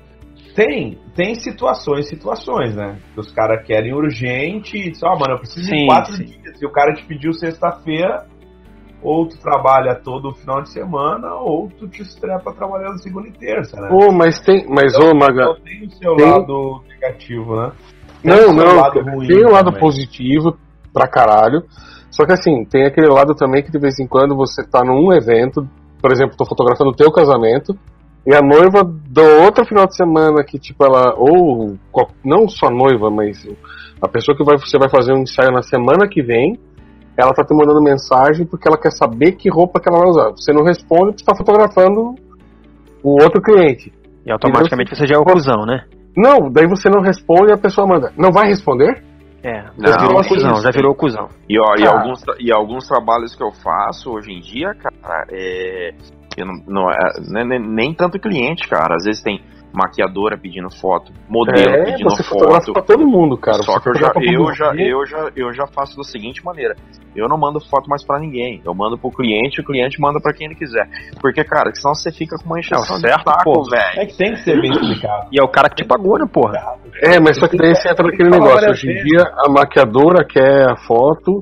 Tem, tem situações, situações, né? Que os caras querem urgente e só, mano, eu preciso Sim, em quatro sim. dias. Se o cara te pediu sexta-feira, ou tu trabalha todo o final de semana, ou tu te estrepa trabalhando segunda e terça, né? Ô, mas tem. Mas, ô, Maga. Então tem o seu tem- lado negativo, né? Tem Não, não. lado ruim Tem o lado também. positivo pra caralho. Só que assim, tem aquele lado também que de vez em quando você tá num evento, por exemplo, tô fotografando o teu casamento, e a noiva do outro final de semana que, tipo, ela. Ou não só noiva, mas a pessoa que vai, você vai fazer um ensaio na semana que vem, ela tá te mandando mensagem porque ela quer saber que roupa que ela vai usar. Você não responde, você tá fotografando o outro cliente. E automaticamente você já é o cuzão, né? Não, daí você não responde e a pessoa manda. Não vai responder? É, Não, já virou cuzão, já virou o cuzão. E, ó, e, Cara. alguns, e alguns trabalhos que eu faço hoje em dia, cara, é. Eu não, não é- né, nem, nem tanto cliente, cara. Às vezes tem, maquiadora pedindo foto, modelo É, pedindo você fotografa foto. pra todo mundo, cara. Só Você que eu já, eu, já, eu, já, eu já faço da seguinte maneira: eu não mando foto mais pra ninguém. Eu mando pro cliente, o cliente manda pra quem ele quiser. Porque, cara, senão você fica com uma encheção de certo, saco, pô. velho. É que tem que ser bem explicado. E é o cara que te pagou, né, porra? É, mas só que daí você entra naquele negócio. Hoje em dia a maquiadora quer a foto,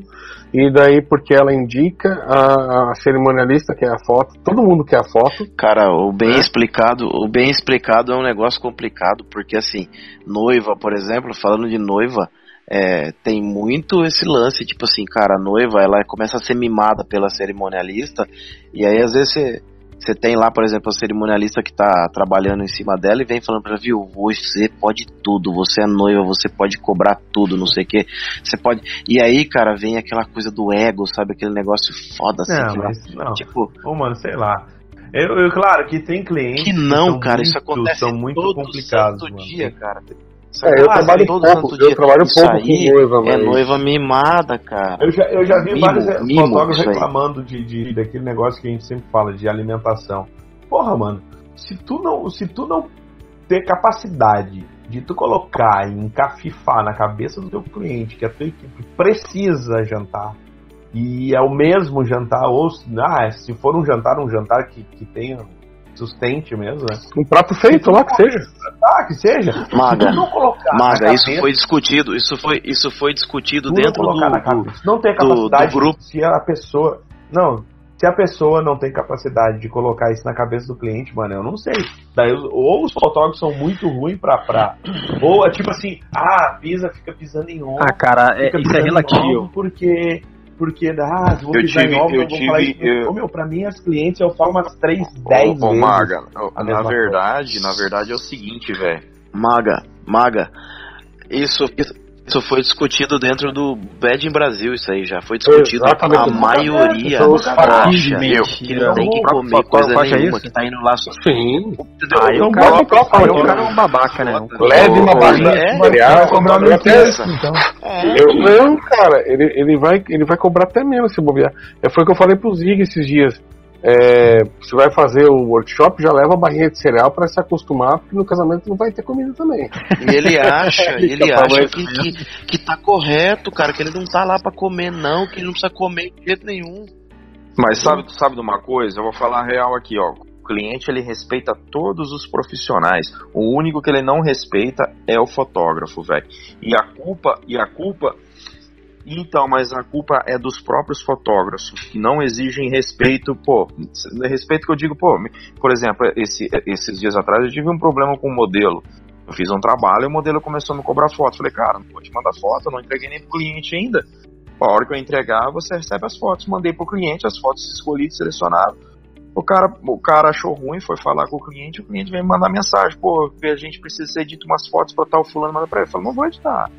e daí porque ela indica, a, a cerimonialista quer a foto, todo mundo quer a foto. Cara, o bem explicado, o bem explicado é um negócio complicado, porque assim, noiva, por exemplo, falando de noiva, é, tem muito esse lance, tipo assim, cara, a noiva, ela começa a ser mimada pela cerimonialista, e aí às vezes você, você tem lá, por exemplo, a cerimonialista que tá trabalhando em cima dela e vem falando pra ela, viu, você pode tudo, você é noiva, você pode cobrar tudo, não sei o que, você pode. E aí, cara, vem aquela coisa do ego, sabe, aquele negócio foda assim, Não, que- mas não. tipo, Ô, mano, sei lá. Eu, eu- claro que tem clientes Que não, são cara, muito, isso acontece são muito todo complicados, santo mano. dia, cara. É, eu Ah, trabalho todo pouco, santo eu trabalho Isso pouco aí com noiva, mas... É noiva mimada, cara. Eu já, eu já vi Mimo, vários mimo, fotógrafos reclamando de, de, daquele negócio que a gente sempre fala, de alimentação. Porra, mano, se tu não, se tu não ter capacidade de tu colocar e encafifar na cabeça do teu cliente que a tua equipe precisa jantar, e é o mesmo jantar, ou se- ah, se for um jantar, um jantar que, que tenha sustente mesmo, né? Um prato feito lá, que seja. Ah, que seja. Maga, Maga, isso cabeça- foi discutido, isso foi, isso foi discutido tudo dentro do, colocar na do, cabeça. não tem do- capacidade do grupo. se a pessoa não se a pessoa não tem capacidade de colocar isso na cabeça do cliente mano eu não sei daí ou os fotógrafos são muito ruins pra, pra ou é tipo assim ah pisa fica pisando em ombro Ah, cara, é- isso é relativo. porque porque ah, vou Eu pisar tive- em ombro, eu eu vou falar tive- isso. eu- Ô, meu, pra mim, as clientes eu falo umas 3, 10 Ô, ô, vezes. Maga, na verdade, na verdade é o seguinte, velho. Maga, Maga, isso, isso, isso foi discutido dentro do Bad em Brasil, isso aí já foi discutido. Exatamente. A maioria de que não tem que comer coisa acha nenhuma, isso? que tá indo lá só. Sim. Aí o Então, cara, é um babaca, né? Leve uma barriga é? cobrar preço, então. Eu, não, cara, ele, ele, vai, ele vai cobrar até menos se bobear. É, foi o que eu falei pro Zig esses dias. É, você vai fazer o workshop, já leva a barrinha de cereal pra se acostumar, porque no casamento não vai ter comida também. E ele acha, Ele ele falou acha que, que, que tá correto, cara, que ele não tá lá pra comer, não, que ele não precisa comer de jeito nenhum. Mas sabe, sabe de uma coisa? Eu vou falar a real aqui, ó. O cliente ele respeita todos os profissionais. O único que ele não respeita é o fotógrafo, velho. E a culpa, e a culpa então, mas a culpa é dos próprios fotógrafos, que não exigem respeito, pô, respeito que eu digo, pô, por exemplo, esse, esses dias atrás eu tive um problema com o modelo. Eu fiz um trabalho e o modelo começou a me cobrar foto. Falei, cara, não vou te mandar foto, não entreguei nem pro cliente ainda. A hora que eu entregar, você recebe as fotos. Mandei pro cliente, as fotos escolhidas, selecionadas. O cara, o cara achou ruim, foi falar com o cliente, o cliente veio me mandar mensagem, pô, a gente precisa ser edita umas fotos pra tal fulano, manda pra ele. Eu falei, não vou editar.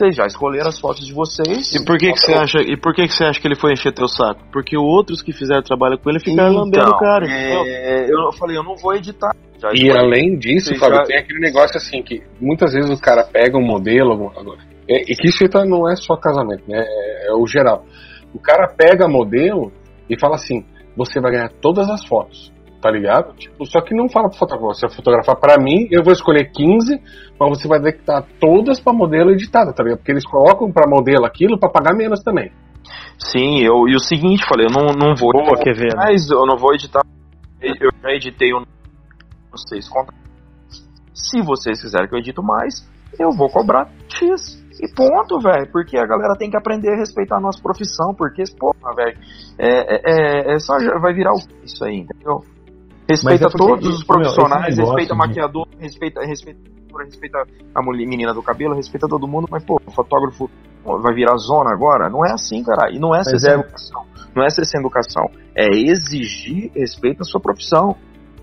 Vocês já escolheram as fotos de vocês. E por que que você acha, e por que que você acha que ele foi encher teu saco? Porque outros que fizeram trabalho com ele ficaram lambendo o cara. é, eu falei, eu não vou editar. Já E escolhi. além disso, Fábio, já- tem aquele negócio assim que muitas vezes o cara pega um modelo, agora, é, e que isso tá- não é só casamento, né? É, é o geral. O cara pega modelo e fala assim: você vai ganhar todas as fotos, tá ligado? Tipo, só que não fala pro fotógrafo, você vai fotografar pra mim, eu vou escolher 15, mas você vai ter que dar todas pra modelo editada, tá ligado? Porque eles colocam pra modelo aquilo pra pagar menos também. Sim, eu, e o seguinte, falei, eu não, não vou. Boa, Quevedo. Mas eu não vou editar. Eu já editei um vocês contra. Se vocês quiserem que eu edito mais, eu vou cobrar X. E ponto, velho. Porque a galera tem que aprender a respeitar a nossa profissão. Porque, porra, velho, é, é, é, é só vai virar o isso aí, entendeu? Respeita é porque, todos os meu, profissionais, negócio respeita de- maquiador, respeita, respeita, respeita a mulher, menina do cabelo, respeita todo mundo, mas, pô, o fotógrafo vai virar zona agora? Não é assim, cara. E não é ser sem é- educação. Não é ser sem educação. É exigir respeito à sua profissão.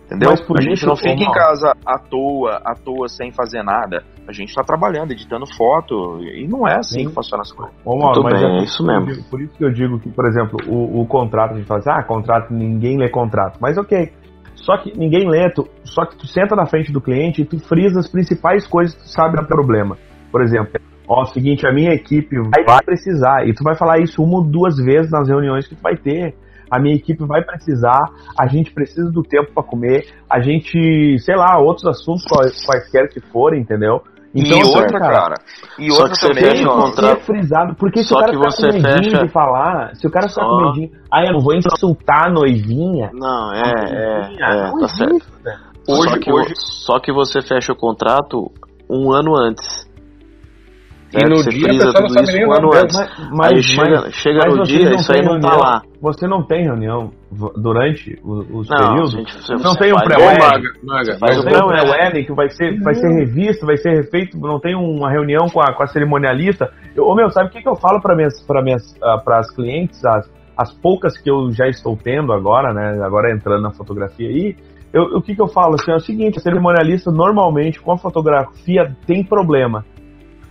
Entendeu? Mas por a gente isso, não fica em Mauro. casa à toa, à toa, sem fazer nada. A gente tá trabalhando, editando foto. E não é assim Sim. que funciona as coisas. Ô, Mauro, mas bem, é é isso mesmo. digo- por isso que eu digo que, por exemplo, o, o contrato, a gente fala assim, ah, contrato, ninguém lê contrato. Mas ok. Só que ninguém lê, tu, só que tu senta na frente do cliente e tu frisa as principais coisas que tu sabe do problema. Por exemplo, ó, seguinte, a minha equipe vai precisar, e tu vai falar isso uma ou duas vezes nas reuniões que tu vai ter. a minha equipe vai precisar, a gente precisa do tempo para comer, a gente, sei lá, outros assuntos quais- quaisquer que forem, entendeu? Então, e assim, outra, cara. E Só outra que você também, fecha o ó. contrato. é frisado, porque se Só o cara que ficar você com medinho fecha- de falar, se o cara ficar Só- com medinho, ah, eu não vou insultar a noivinha, Não, é, é, é, não tá certo. existe, velho. Hoje, Só que que hoje- só que você fecha o contrato um ano antes. E no você dia frisa tudo sabe isso nem um ano antes. Mas, Aí chega, chega mas no dia, isso aí não tá lá. Você não tem reunião durante os Não, períodos? gente, você- não você tem um Maga, Faz Mas o não tem um pré-wedding que vai ser, vai ser revisto, vai ser refeito, não tem uma reunião com a, com a cerimonialista. Eu, ô, meu, sabe o que, que eu falo para minhas, para minhas, para as clientes, as, as poucas que eu já estou tendo agora, né? Agora entrando na fotografia aí, eu, o que, que eu falo? Assim, é o seguinte, a cerimonialista normalmente com a fotografia tem problema.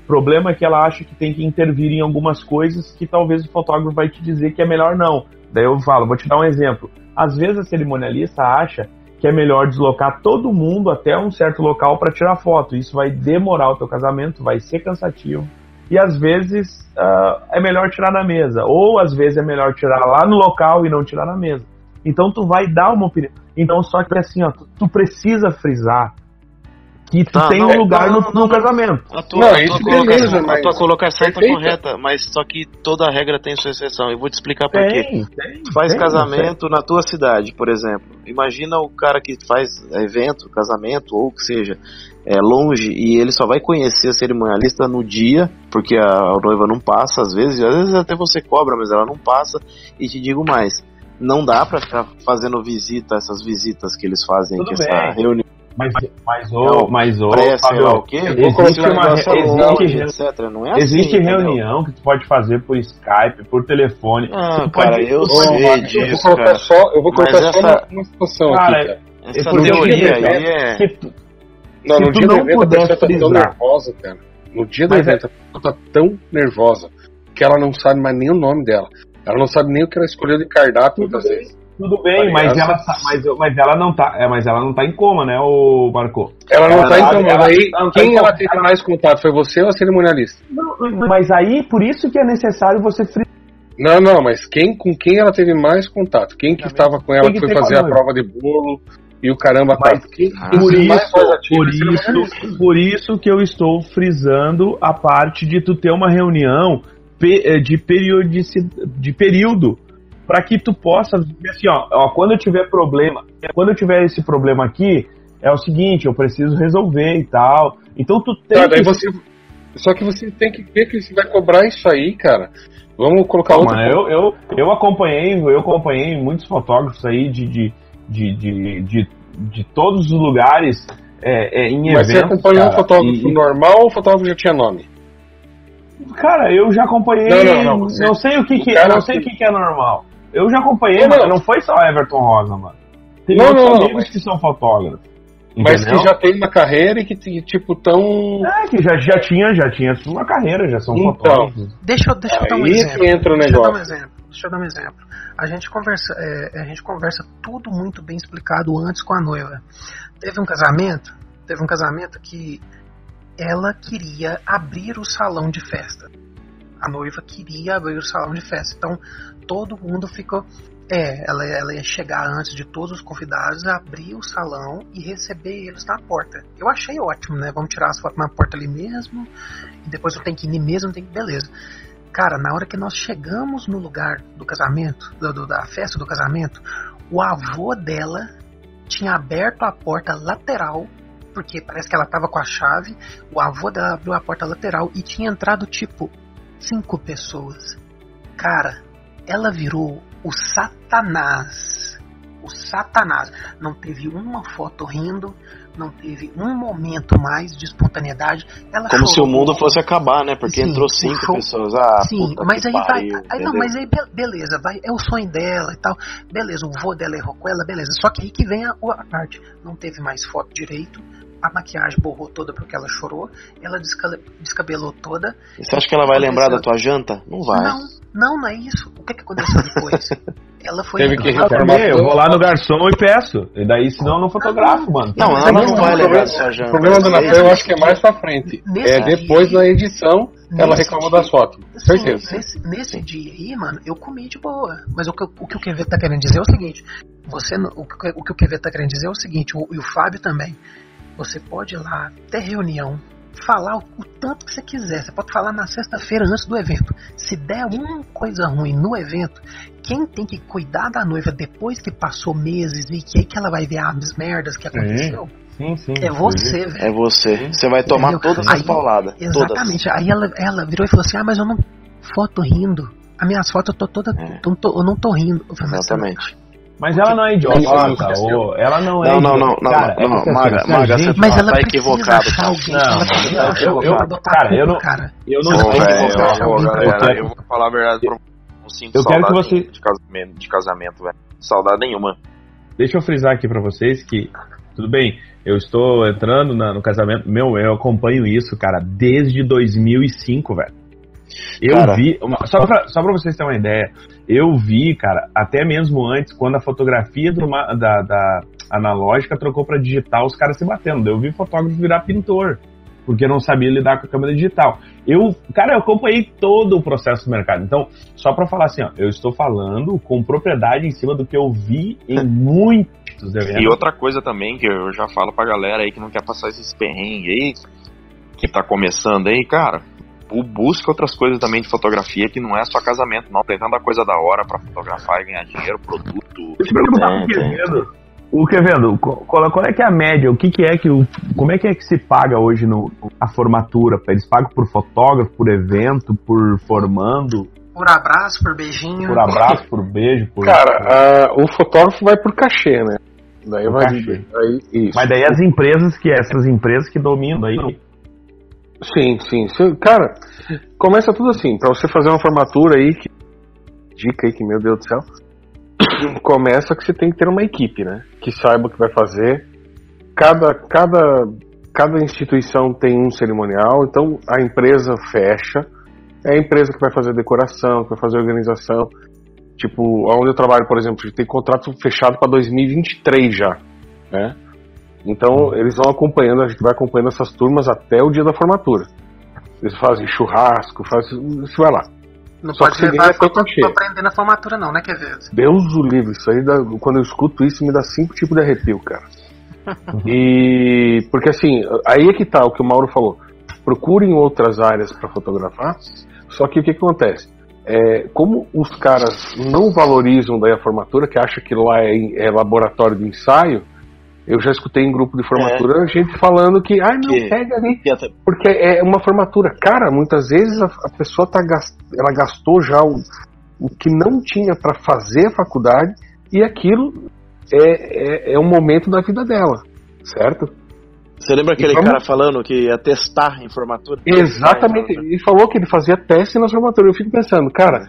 Problema é que ela acha que tem que intervir em algumas coisas que talvez o fotógrafo vai te dizer que é melhor não. Daí eu falo, vou te dar um exemplo. Às vezes a cerimonialista acha que é melhor deslocar todo mundo até um certo local para tirar foto. Isso vai demorar o teu casamento, vai ser cansativo. E às vezes ah, é melhor tirar na mesa. Ou às vezes é melhor tirar lá no local e não tirar na mesa. Então tu vai dar uma opinião. Então só que assim, ó, tu, tu precisa frisar que tu Tá, tem não, um lugar não, no, não, no não. casamento. A tua, Não, a tua isso colocação, beleza, a mas- tua colocação tá Perfeita. correta, mas só que toda regra tem sua exceção. Eu vou te explicar por quê. Faz tem, casamento na tua cidade, por exemplo. Imagina o cara que faz evento, casamento ou o que seja, é longe e ele só vai conhecer a cerimonialista no dia, porque a, noiva não passa às vezes, às vezes até você cobra, mas ela não passa. E te digo mais, não dá pra ficar fazendo visita, essas visitas que eles fazem, Tudo essa bem. reunião Mas, mas, Não, ô, mas, sei Fábio, lá o quê, existe vou uma, colocar existe, etc. Não é assim, existe entendeu? reunião que tu pode fazer por Skype, por telefone. Ah, Tu cara, pode- eu sei eu vou disso, colocar cara. só, eu vou Mas colocar só essa- uma, situação Cara, aqui, cara. Essa teoria eu- aí é. que tu- Não, se no tu dia do evento a pessoa tá tão nervosa, cara. No dia do é- evento a pessoa tá tão nervosa que ela não sabe mais nem o nome dela. Ela não sabe nem o que ela escolheu de cardápio muitas vezes. Tudo bem, Tá mas ela, tá- mas, mas ela não tá, é, mas ela não tá em coma, né, o Marco? Ela não Ela tá sabe- então, ela- mas aí ela não tá quem em ela coma. teve mais contato? Foi você ou a cerimonialista? Mas aí, por isso que é necessário você frisar. Não, não, mas quem com quem ela teve mais contato? Quem que estava com ela que que foi fazer a prova de bolo e o caramba Mas? Quem, Ah, quem Por isso, por é isso, por isso que eu estou frisando a parte de tu ter uma reunião eh, de de período, para que tu possa assim, ó, ó, quando eu tiver problema, quando eu tiver esse problema aqui, é o seguinte, eu preciso resolver e tal. Então tu tem Tá, que você, só que você tem que ver que você vai cobrar isso aí, cara. Vamos colocar outro. mano, eu, eu, eu acompanhei, eu acompanhei muitos fotógrafos aí de, de, de, de, de, de todos os lugares é, é, em Mas você eventos. acompanhou um cara, fotógrafo e- normal ou o fotógrafo já tinha nome? Cara, eu já acompanhei. Não, Não, não, não, você- sei o que, que cara não sei o que, que é normal. Eu já acompanhei, Não, mano. não. Não foi só Everton Rosa, mano. Tem Não, outros não, amigos mas- que são fotógrafos. Mas entendeu? que já tem uma carreira e que, tipo, tão. É, que já, já tinha, já tinha uma carreira, já são Então. fotógrafos. Deixa, eu- deixa eu dar um Aí exemplo. que entra o Deixa eu dar um negócio. exemplo. Deixa eu dar um exemplo. A gente conversa, é, a gente conversa tudo muito bem explicado antes com a noiva. Teve um casamento, teve um casamento que ela queria abrir o salão de festa. A noiva queria abrir o salão de festa. Então todo mundo ficou. É, ela, ela ia chegar antes de todos os convidados, abrir o salão e receber eles na porta. Eu achei ótimo, né? Vamos tirar as fotos na porta ali mesmo. E depois eu tenho que ir mesmo, tem que. Beleza. Cara, na hora que nós chegamos no lugar do casamento, do- da festa do casamento, o avô dela tinha aberto a porta lateral, porque parece que ela tava com a chave. O avô dela abriu a porta lateral e tinha entrado tipo cinco pessoas. Cara, ela virou o Satanás. O Satanás. Não teve uma foto rindo, não teve um momento mais de espontaneidade. Ela Como se o chorou. mundo fosse acabar, né? Porque Sim, entrou cinco show- pessoas. Ah, Sim, mas aí vai. pariu, Aí, não, mas aí be- beleza, vai, é o sonho dela e tal. Beleza, o vô dela errou com ela, beleza. Só que aí que vem a, a parte. Não teve mais foto direito. A maquiagem borrou toda porque ela chorou. Ela descabelou toda. Você acha que ela vai lembrar da tua janta? Não vai. Não, não, não é isso. O que, que aconteceu depois? Ela foi. Teve que também, eu vou lá no garçom e peço. E daí, senão eu não fotografo, mano. Não, Mas ela o não vai levar essa O janta. problema do Natan eu acho que é mais pra frente. Nesse É depois dia- na edição, ela reclama dia- das fotos. Sim, Certeza. nesse, nesse dia aí, mano, eu comi de boa. Mas o que, o que o tá querendo dizer é o seguinte: você, não- o, que, o que o Quevedo tá querendo dizer é o seguinte, o, e o Fábio também. Você pode ir lá, ter reunião, falar o, o tanto que você quiser. Você pode falar na sexta-feira antes do evento. Se der alguma coisa ruim no evento, quem tem que cuidar da noiva depois que passou meses e que aí que ela vai ver as merdas que aconteceu, Sim, sim. é você, velho. É você. Você vai tomar Entendeu? todas as pauladas. Todas. Exatamente. Aí ela, ela virou e falou assim: Ah, mas eu não foto rindo. As minhas fotos eu tô toda. É. Eu, não tô, eu não tô rindo. Eu falei, Exatamente. Mas ela não é idiota, ô, ela não é Não, não, não, não, Cara, não, é porque, Maga, assim, Maga, gente- você Mas tá- ela tá equivocado, alguém. Não, ela não, não, pra botar cara, eu não- cara. Eu não sei a eu vou falar a verdade pra. Não sinto Eu quero que você- de casamento, de casamento, velho. Saudade nenhuma. Deixa eu frisar aqui pra vocês que, tudo bem, eu estou entrando na- no casamento, meu, eu acompanho isso, cara, desde 2005, velho. Eu Cara. vi, uma- só pra, só pra vocês terem uma ideia, eu vi, cara, até mesmo antes, quando a fotografia do da, da analógica trocou pra digital, os caras se batendo. Eu vi fotógrafo virar pintor, porque não sabia lidar com a câmera digital. Eu, cara, eu acompanhei todo o processo do mercado. Então, só pra falar assim, ó, eu estou falando com propriedade em cima do que eu vi em muitos eventos. E outra coisa também que eu já falo pra galera aí que não quer passar esses perrengues aí, que tá começando aí, cara, busca outras coisas também de fotografia que não é só casamento, não. Tem tanta coisa da hora pra fotografar e ganhar dinheiro, produto. Deixa eu perguntar É, pro Quevedo. O Quevedo, qual, qual é que é a média? O que, que é que o, como é que é que se paga hoje no, a formatura? Eles pagam por fotógrafo, por evento, por formando, Por abraço, por beijinho. por abraço, por beijo, por. Cara, o fotógrafo vai por cachê, né? Daí Por vai. cachê. Mas daí as empresas que essas empresas que dominam aí. Sim, sim. Cara, começa tudo assim. Pra você fazer uma formatura aí, que... dica aí que, meu Deus do céu, começa que você tem que ter uma equipe, né? Que saiba o que vai fazer. Cada, cada, cada instituição tem um cerimonial, então a empresa fecha. É a empresa que vai fazer a decoração, que vai fazer a organização. Tipo, onde eu trabalho, por exemplo, tem contrato fechado para 2023 já, né? Então eles vão acompanhando, a gente vai acompanhando essas turmas até o dia da formatura. Eles fazem churrasco, fazem. Você vai lá. Não Só pode levar ganha pra, teu cachê. pra aprender na formatura, não, né, Quevedo? Deus o livre, isso aí dá, quando eu escuto isso me dá cinco tipos de arrepio, cara. e porque assim, aí é que tá o que o Mauro falou. Procurem outras áreas para fotografar. Só que o que, que acontece? É, como os caras não valorizam daí a formatura, que acha que lá é, é laboratório de ensaio, eu já escutei em grupo de formatura gente falando que, ah, não, Que- pega ali, até- porque é uma formatura. Cara, muitas vezes a, a pessoa tá gas- ela gastou já o, o que não tinha para fazer a faculdade e aquilo é, é, é um momento da vida dela, certo? Você lembra aquele E vamos- cara falando que ia testar em formatura? Exatamente. Ele falou que ele fazia teste nas formaturas. Eu fico pensando, cara,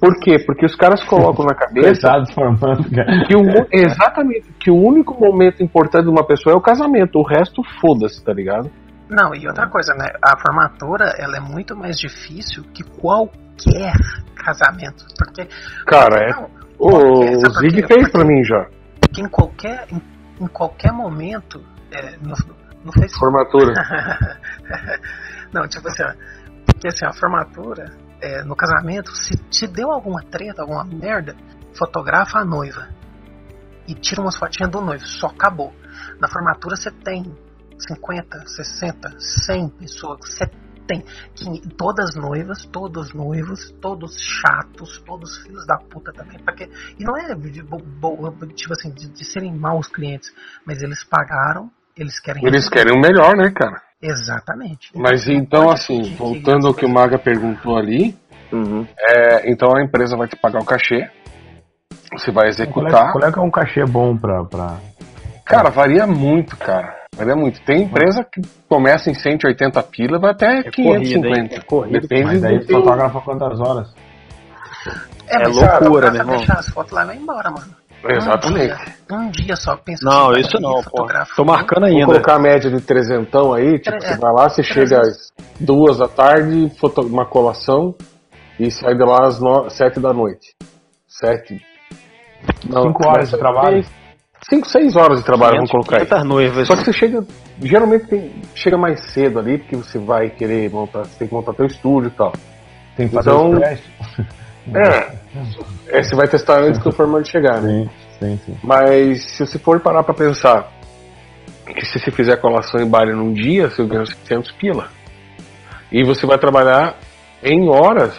por quê? Porque os caras colocam na cabeça formando, cara. que o, exatamente, que o único momento importante de uma pessoa é o casamento, o resto foda-se, tá ligado? Não, e outra coisa, né? A formatura, ela é muito mais difícil que qualquer casamento. Porque. Cara, é. Não, O, qualquer, o por Zig fez pra mim já. Porque em qualquer, em, em qualquer momento, é, no, no Facebook. Formatura. Não, tipo assim, ó, porque assim, a formatura, é, no casamento, se, se deu alguma treta, alguma merda, fotografa a noiva. E tira umas fotinhas do noivo, só acabou. Na formatura você tem 50, 60, 100 pessoas, você tem que- todas noivas, todos noivos, todos chatos, todos filhos da puta também. Porque, e não é tipo assim, de, de serem maus clientes, mas eles pagaram, eles querem Eles querem o melhor, né, cara? Exatamente. Mas então, pode assim, que voltando ao que o Maga perguntou ali, Uhum. é, então a empresa vai te pagar o cachê, você vai Qual é, executar. qual é que é um cachê bom pra. pra... Cara, varia muito, cara. Varia muito. Tem empresa que começa em 180 pila e vai até É corrida, hein? 550. É corrida. Depende Mas daí do fotografa quantas horas? É, É mas loucura, pra irmão. deixar as fotos lá e vai embora, mano. Exatamente. Um dia, um dia só, pensa Não, isso não, pô. Tô marcando Vou ainda. colocar a média de trezentão aí, tipo, É, você vai lá, você chega às duas da tarde, foto uma colação e sai de lá às no... sete da noite. Sete. Cinco horas de trabalho? 5, 6 horas de trabalho, vamos colocar aí. 500 noivas. Só que você chega, geralmente tem- chega mais cedo ali, porque você vai querer montar, você tem que montar teu estúdio e tal. Tem que fazer Então- os testes. É, é, você vai testar antes do formato chegar, né? Sim, sim. Mas se você for parar pra pensar que se você fizer colação em baile num dia, você ganha 600 pila. E você vai trabalhar em horas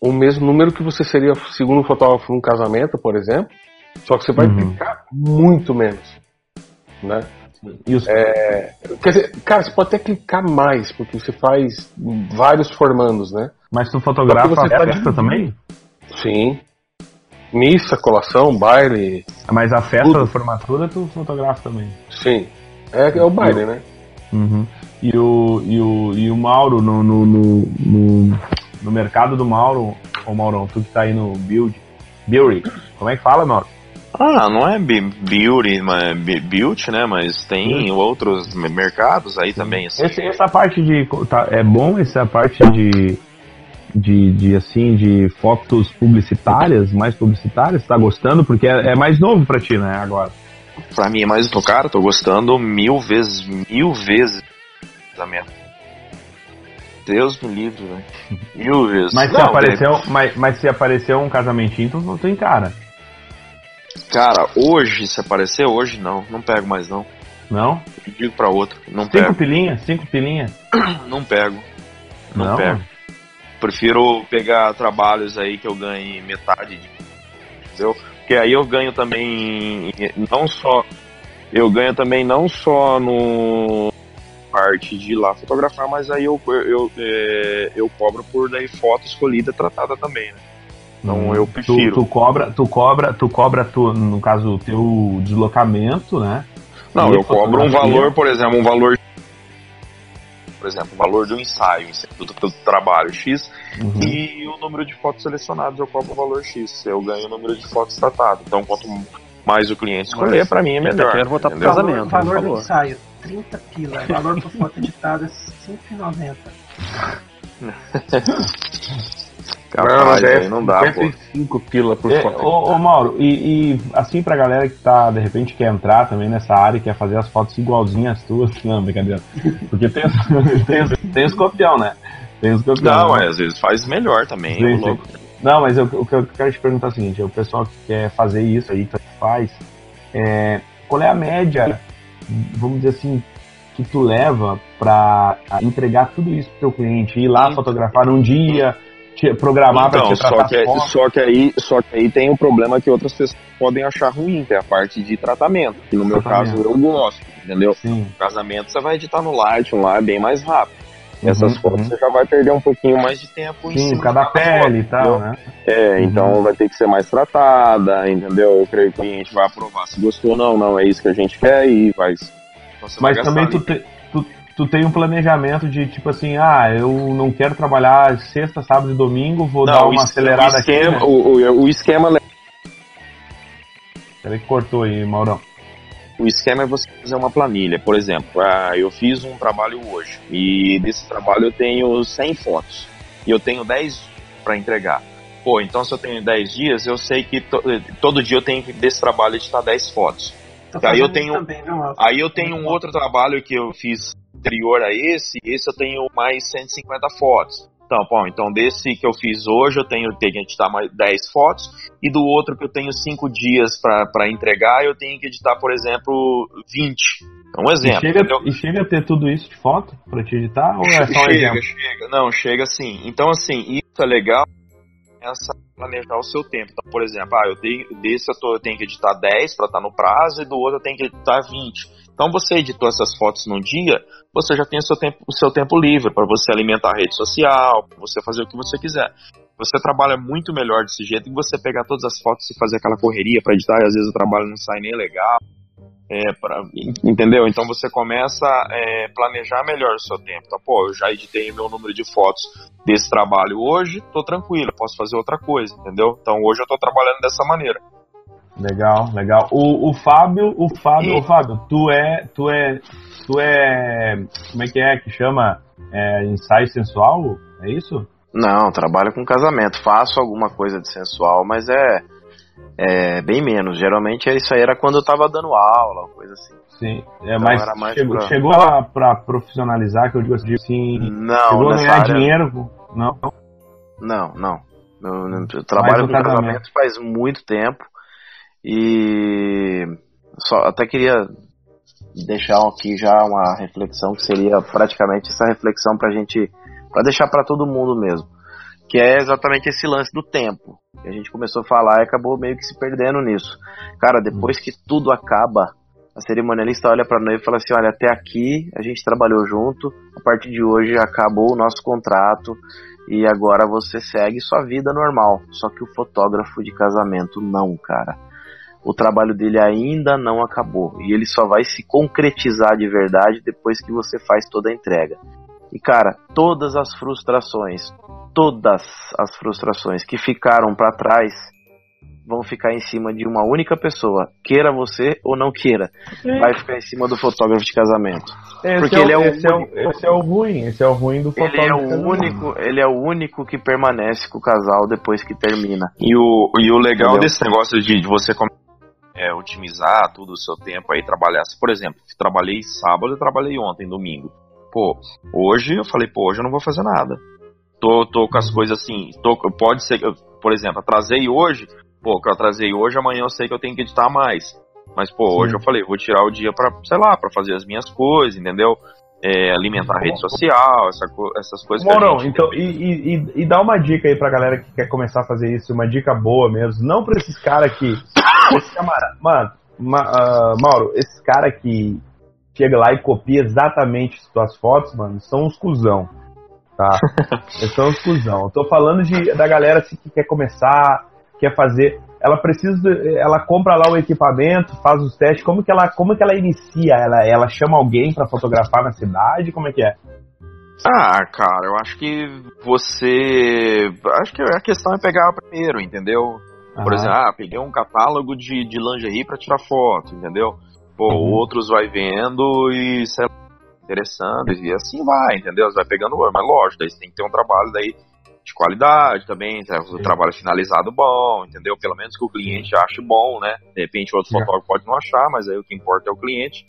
o mesmo número que você seria segundo fotógrafo num casamento, por exemplo. Só que você vai Uhum. ficar muito menos. Né? Os... É, quer dizer, cara, você pode até clicar mais, porque você faz vários formandos, né? Mas tu fotografa você a festa dividindo. também? Sim. Missa, colação, baile. Mas a festa Tudo. da formatura tu fotografa também. Sim. É, é o baile, né? Uhum. E, o, e, o, e o Mauro, no, no, no, no, no mercado do Mauro, ô Maurão, tu que tá aí no Build, Beauty, como é que fala, Mauro? Ah, não é beauty, mas beauty, né? Mas tem outros me- mercados aí também. Assim. Esse, essa parte de. Tá, é bom essa parte de. De, de assim de fotos publicitárias, mais publicitárias, tá gostando? Porque é, é mais novo pra ti, né, agora. Pra mim é mais do cara, tô gostando mil vezes, mil vezes da minha. Deus me livre, velho. Mil vezes. Mas se, Não, apareceu, mas, mas se apareceu um casamentinho, tu não tem cara. Cara, hoje, se aparecer hoje, não. Não pego mais, não. Não? Digo pra outro. Não Cinco pego. pilinhas? Cinco pilinhas? Não pego. Não, Não? pego. Prefiro pegar trabalhos aí que eu ganhe metade de. Entendeu? Porque aí eu ganho também. Não só. Eu ganho também não só no parte de ir lá fotografar, mas aí eu, eu, é, eu cobro por daí foto escolhida tratada também, né? Então eu prefiro. Tu, tu cobra, tu cobra, tu cobra, tu, no caso, o teu deslocamento, né? Não, E eu cobro um valor, por exemplo, um valor. Por exemplo, o valor do ensaio, do, do trabalho X, Uhum. e o número de fotos selecionadas eu cobro o valor X. Eu ganho o número de fotos tratadas. Então, quanto mais o cliente escolher, pra mim é melhor. quero voltar pro casamento. valor por do ensaio, 30 pila. Valor por foto editada, 5,90. É não dá, pô. 55 pila por É, foto. ô, ô, Mauro, e, e, assim pra galera que tá, de repente, quer entrar também nessa área e quer fazer as fotos igualzinhas às tuas, não, brincadeira. Porque tem, tem, tem os copião, né? Tem os copião. Não, né? é, às vezes faz melhor também, Sim, sim. Não, mas eu- o que eu quero te perguntar é o seguinte: o pessoal que quer fazer isso aí, que faz, é, qual é a média, vamos dizer assim, que tu leva pra entregar tudo isso pro teu cliente? Ir lá fotografar um dia, te- programar pra Então, te tratar só que, as fotos? só, que aí, só que aí tem um problema que outras pessoas podem achar ruim, que é a parte de tratamento. Que no meu Tratamento. caso eu gosto, entendeu? Sim. casamento você vai editar no Lightroom lá, é bem mais rápido. Essas Uhum, fotos uhum. você já vai perder um pouquinho mais de tempo em Sim, cima por causa da daquela pele e tal, né? É, então vai ter que ser mais tratada, entendeu? Eu creio que o cliente vai aprovar se gostou ou não, não é isso que a gente quer e vai. vai Mas gastar também tu, te- tu, tem um planejamento de tipo assim, ah, eu não quero trabalhar sexta, sábado e domingo, vou dar Não, uma o es- acelerada o esquema, aqui. Né? o, o, o esquema Peraí que cortou aí, Maurão. O esquema é você fazer uma planilha. Por exemplo, ah, eu fiz um trabalho hoje e desse trabalho eu tenho 100 fotos e eu tenho 10 para entregar. Pô, então se eu tenho 10 dias, eu sei que to- todo dia eu tenho que desse trabalho editar 10 fotos. Aí eu tenho- também? Aí eu tenho um outro trabalho que eu fiz anterior a esse, e esse eu tenho mais 150 fotos. Então, bom, então desse que eu fiz hoje eu tenho, que editar mais 10 fotos, e do outro que eu tenho 5 dias para entregar, eu tenho que editar, por exemplo, 20. É um E exemplo. chega, entendeu? e chega a ter tudo isso de foto pra te editar? Ou é só um chega, exemplo? chega. Não, chega assim. Então, assim, isso é legal. Começa a planejar o seu tempo. Então, por exemplo, ah, eu tenho, desse eu, tô- eu tenho que editar 10 para estar no prazo e do outro eu tenho que editar 20. Então, você editou essas fotos num dia, você já tem o seu tempo, o seu tempo livre para você alimentar a rede social, pra você fazer o que você quiser. Você trabalha muito melhor desse jeito que você pegar todas as fotos e fazer aquela correria para editar e às vezes o trabalho não sai nem legal. É, pra, entendeu? Então você começa a é, planejar melhor o seu tempo. Então, pô, eu já editei meu número de fotos desse trabalho hoje, tô tranquilo, posso fazer outra coisa, entendeu? Então hoje eu tô trabalhando dessa maneira. Legal, legal. O, o Fábio, o Fábio, E- ô Fábio, tu é, tu é, tu é, como é que é que chama? É, ensaio sensual? É isso? Não, trabalho com casamento. Faço alguma coisa de sensual, mas é É, bem menos. Geralmente isso aí era quando eu tava dando aula, coisa assim. Sim, é, Então mas chegou, pra- chegou a, pra profissionalizar, que eu digo assim, Não, chegou a ganhar área- dinheiro, não? Não, não. Eu, eu trabalho com casamento. casamento. faz muito tempo e só até queria deixar aqui já uma reflexão que seria praticamente essa reflexão pra gente, pra deixar pra todo mundo mesmo, que é exatamente esse lance do tempo. Que a gente começou a falar e acabou meio que se perdendo nisso. Cara, depois que tudo acaba, a cerimonialista olha pra noiva e fala assim: olha, até aqui a gente trabalhou junto, a partir de hoje acabou o nosso contrato e agora você segue sua vida normal. Só que o fotógrafo de casamento não, cara. O trabalho dele ainda não acabou e ele só vai se concretizar de verdade depois que você faz toda a entrega. E cara, todas as frustrações, todas as frustrações que ficaram pra trás vão ficar em cima de uma única pessoa, queira você ou não queira. Vai ficar em cima do fotógrafo de casamento. Esse Porque é, o- ele é o esse, é o, único. esse é o ruim, esse é o ruim do Ele é fotógrafo. o único, ele é o único que permanece com o casal depois que termina. E o, e o legal Entendeu? desse negócio de, de você come- é, otimizar tudo o seu tempo aí, trabalhar. Por exemplo, trabalhei sábado e trabalhei ontem, domingo. Pô, hoje eu falei, pô, hoje eu não vou fazer nada. Tô, tô com as coisas assim, tô, pode ser que, eu, por exemplo, atrasei hoje, pô, que eu atrasei hoje, amanhã eu sei que eu tenho que editar mais. Mas, pô, Sim. hoje eu falei, vou tirar o dia pra, sei lá, pra fazer as minhas coisas, entendeu? É, alimentar a rede social, essa essas coisas Morão, gente... então, e, e, e- dá uma dica aí pra galera que quer começar a fazer isso, uma dica boa mesmo. Não pra esses caras que. Esse camarada, mano, ma- ah, Mauro, esses caras que chega lá e copia exatamente as tuas fotos, mano, são uns cuzão. Tá? São uns cuzão. Eu tô falando de, da galera assim, que quer começar, quer fazer. Ela precisa. Ela compra lá o equipamento, faz os testes. Como que ela, como que ela inicia? Ela, ela chama alguém pra fotografar na cidade? Como é que é? Ah, cara, eu acho que você. Acho que a questão é pegar primeiro, entendeu? Por Aham. exemplo, ah, peguei um catálogo de, de lingerie pra tirar foto, entendeu? Pô, Uhum. outros vai vendo e, sei lá, interessando, e assim vai, entendeu? Você vai pegando, mas lógico, daí você tem que ter um trabalho daí de qualidade também, tá? o trabalho finalizado bom, entendeu? Pelo menos que o cliente ache bom, né? De repente outro Sim. fotógrafo pode não achar, mas aí o que importa é o cliente.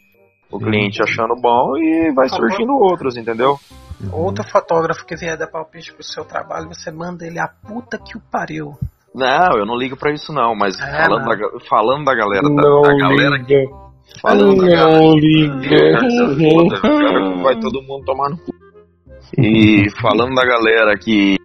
O Sim. cliente achando bom e vai surgindo outros, entendeu? Outro fotógrafo que vier dar palpite pro seu trabalho, você manda ele a puta que o pariu. Não, eu não ligo pra isso não, mas É, falando, não. da, falando da galera, da, Não da galera que liga. falando da galera Não que liga. se foda, cara, vai todo mundo tomar no cu. E falando da galera que,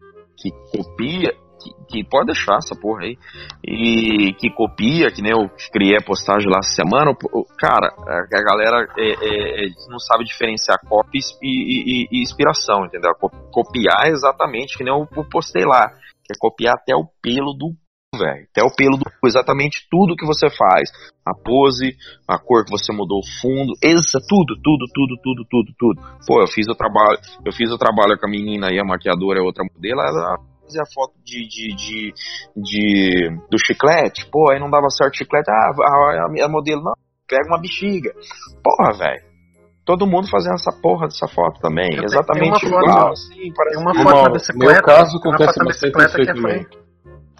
que copia, que, que pode deixar essa porra aí, e que copia, que nem eu criei a postagem lá essa semana, cara, a galera é, é, é, não sabe diferenciar copy e, e- e inspiração, entendeu? Co- Copiar é exatamente, que nem eu postei lá, que é copiar até o pelo do velho, até o pelo do cu, exatamente tudo que você faz, a pose, a cor que você mudou, o fundo, isso, tudo, tudo, tudo, tudo, tudo, tudo. Pô, eu fiz o trabalho, eu fiz o trabalho com a menina aí, a maquiadora é outra modelo, ela fazia foto de, de, de, de- do chiclete, pô, aí não dava certo o chiclete, ah, a, a, a modelo, não, pega uma bexiga. Porra, velho. Todo mundo fazendo essa porra dessa foto também, Eu exatamente tem uma igual, foto- assim, parece uma que- foto na bicicleta. meu caso uma acontece bastante bicicleta isso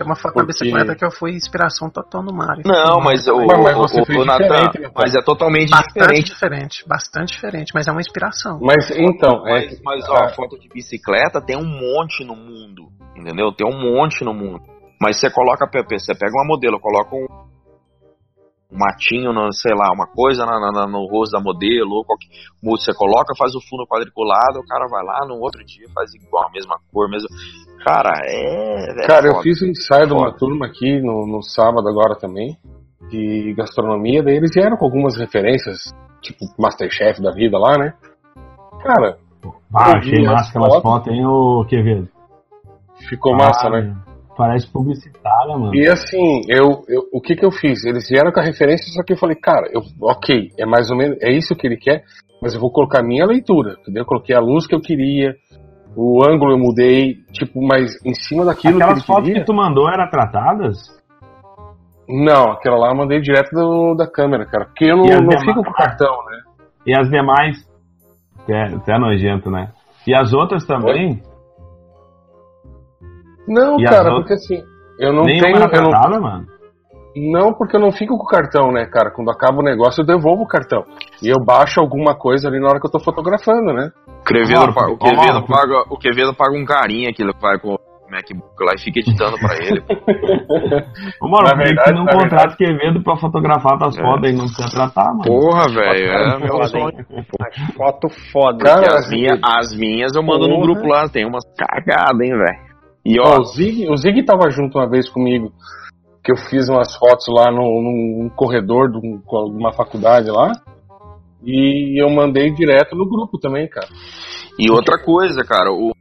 Tem uma foto Porque- bicicleta que eu fui inspiração total no Mario. Não, mas o, Mas- mas você o, o pai. mas é totalmente Bastante diferente. diferente, bastante diferente, mas é uma inspiração. Mas então, é, Mas, mas ó, foto de bicicleta tem um monte no mundo, entendeu? Tem um monte no mundo. Mas você coloca, você pega uma modelo, coloca um, um matinho, no, sei lá, uma coisa na, no rosto da modelo, ou qualquer, você coloca, faz o fundo quadriculado, o cara vai lá no outro dia faz igual, a mesma cor, mesmo. Cara, é. é Cara, eu foda. fiz um ensaio de uma Foda. turma aqui no, no sábado agora também, de gastronomia, daí eles vieram com algumas referências, tipo Masterchef da vida lá, né? Cara, Ah, Eu achei massa as aquelas fotos. hein, ô Quevedo? ficou massa, Ah, né? Parece publicitária, mano. E assim, eu, eu, o que que eu fiz? Eles vieram com a referência, só que eu falei, cara, eu, ok, é mais ou menos, é isso que ele quer, mas eu vou colocar a minha leitura, entendeu? Eu coloquei a luz que eu queria, o ângulo eu mudei, tipo, mas em cima daquilo Aquelas que ele fotos queria... que tu mandou eram tratadas? Não, aquela lá eu mandei direto do- da câmera, cara, porque eu não, não demais? fico com cartão, né? E as demais? Tu é, tu é nojento, né? E as outras também? Não, E cara, outras? porque assim, eu não Nenhuma tenho... Eu não, mano? Não, porque eu não fico com o cartão, né, cara? Quando acaba o negócio, eu devolvo o cartão. E eu baixo alguma coisa ali na hora que eu tô fotografando, né? Ah, o, Quevedo paga, o Quevedo paga um carinha que ele vai com o MacBook lá e fica editando pra ele. Ô, mano, Na verdade- que não contrata Quevedo pra fotografar tuas É. fotos aí? Não precisa tratar, mano. Porra, velho, é meu sonho. Foto foda. Porque as, minha- as minhas eu mando no Porra. grupo lá, tem umas cagadas, hein, velho. E Ó, o Zig, o Zig tava junto uma vez comigo, que eu fiz umas fotos lá no, num corredor de um- de uma faculdade lá. E eu mandei direto no grupo também, cara. E outra coisa, cara, o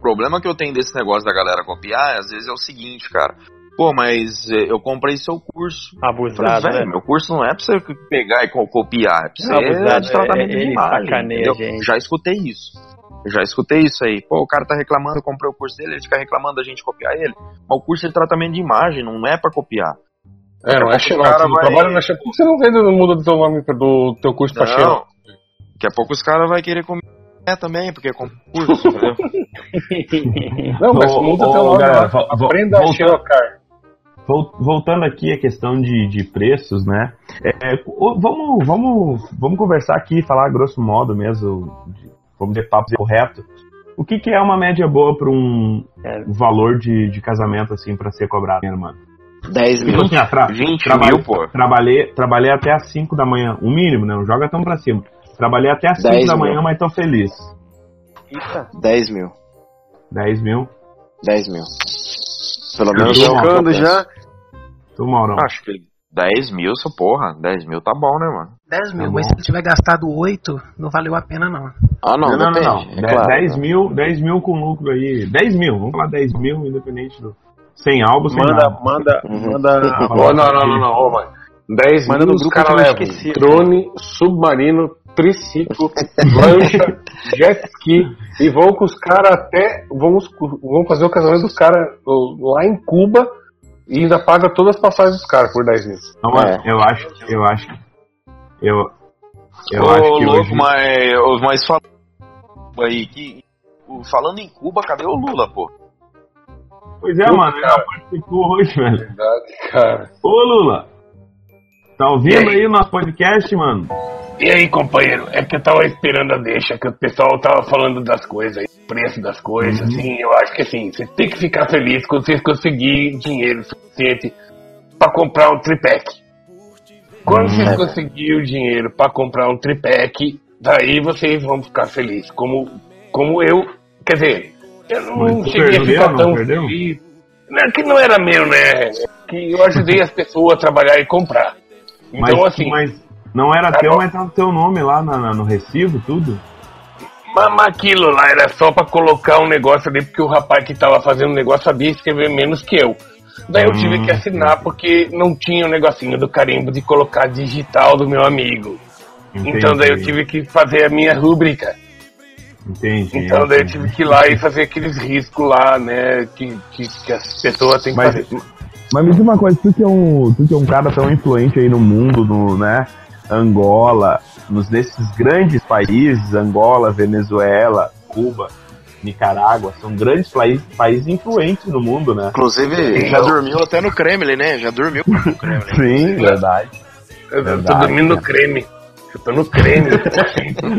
problema que eu tenho desse negócio da galera copiar, às vezes é o seguinte, cara. Pô, mas eh, eu comprei seu curso. Abusado, falei, né? "Velho, Meu curso não é pra você pegar e co- copiar, é pra você Abusado, de tratamento é- de imagem. a gente. Já escutei isso. Eu Já escutei isso aí. Pô, o cara tá reclamando, eu comprei o curso dele, ele fica reclamando da gente copiar ele. Mas o curso é de tratamento de imagem, não é pra copiar. É, não é a Xerox. cara vai- trabalha na Xerox. Por que você não vende no muda do teu nome do teu curso pra Não. Xerox? Daqui a pouco os caras vão querer comer também, porque comprou o curso, entendeu? Não, mas muda teu nome galera, lá. Aprenda a Xerocar. Vol- Voltando aqui à questão de, de preços, né? É, é, vamos, vamos, vamos conversar aqui, falar grosso modo mesmo, vamos ter papo correto. O que, que é uma média boa para um é, valor de, de casamento, assim, para ser cobrado, né, mano? 10 mil. Tipo assim, ah, tra- 20 trabalhei- mil, pô. Trabalhei, trabalhei até às 5 da manhã, o mínimo, né? Não joga tão pra cima. Trabalhei até às 5 10 da mil. manhã, mas tô feliz. 10 mil. 10 mil. 10 mil. Pelo menos eu já. Tu, Maurão. Acho que 10 mil, só porra. 10 mil tá bom, né, mano? 10 mil, Tá mas bom. se tiver gastado 8, não valeu a pena não. Ah, não, não, depende, não. é Dez- claro. 10 mil, 10 mil com lucro aí. 10 mil, vamos falar 10 mil, independente do. Sem álbum, sem Manda, nada. manda, Uhum. manda. Ô, não, não, não, não, mano. 10 Manda mil no os grupo caras que eu levam drone, submarino, triciclo, lancha, jet ski e vão com os caras até. Vão, vão fazer o casamento dos caras lá em Cuba e ainda paga todas as passagens dos caras por 10 mil. Não, mano, eu acho, eu acho que. Eu. Eu Ô, acho que louco, hoje. mas, mas fala aí que. Falando em Cuba, cadê o Lula, pô? Pois é, Puta, mano, ele cara. não participou hoje, velho. Verdade, cara. Ô, Lula! Tá ouvindo aí o nosso podcast, mano? E aí, companheiro? É que eu tava esperando a deixa, que o pessoal tava falando das coisas, aí, preço das coisas, assim, eu acho que assim, você tem que ficar feliz quando vocês conseguirem dinheiro suficiente pra comprar um triplex. Quando vocês conseguirem o dinheiro pra comprar um triplex, daí vocês vão ficar felizes. Como, como eu, quer dizer, eu não Mas cheguei a perdeu, ficar não tão perdeu? feliz. Não é que não era meu, né? Que eu ajudei as pessoas a trabalhar e comprar. Então, mas, assim, mas não era Tá teu, mas tá o teu nome lá na- na- no recibo, tudo? Mas aquilo lá era só pra colocar um negócio ali, porque o rapaz que tava fazendo o negócio sabia escrever menos que eu. Daí eu tive Hum. que assinar porque não tinha o negocinho do carimbo de colocar digital do meu amigo. Então daí eu Entendi. tive que fazer a minha rúbrica. Entendi. Então daí eu tive que ir lá e fazer aqueles riscos lá, né, que, que, que as pessoas têm que Mas- fazer. Mas me diz uma coisa, tu que é um, tu que é um cara tão influente aí no mundo, no, né? Angola, nos desses grandes países, Angola, Venezuela, Cuba, Nicarágua, são grandes países, países influentes no mundo, né? Inclusive, já dormiu até no Kremlin, né? Já dormiu no Kremlin. Sim, verdade. Eu, eu tô Verdade, dormindo no cara. Creme. Eu tô no creme.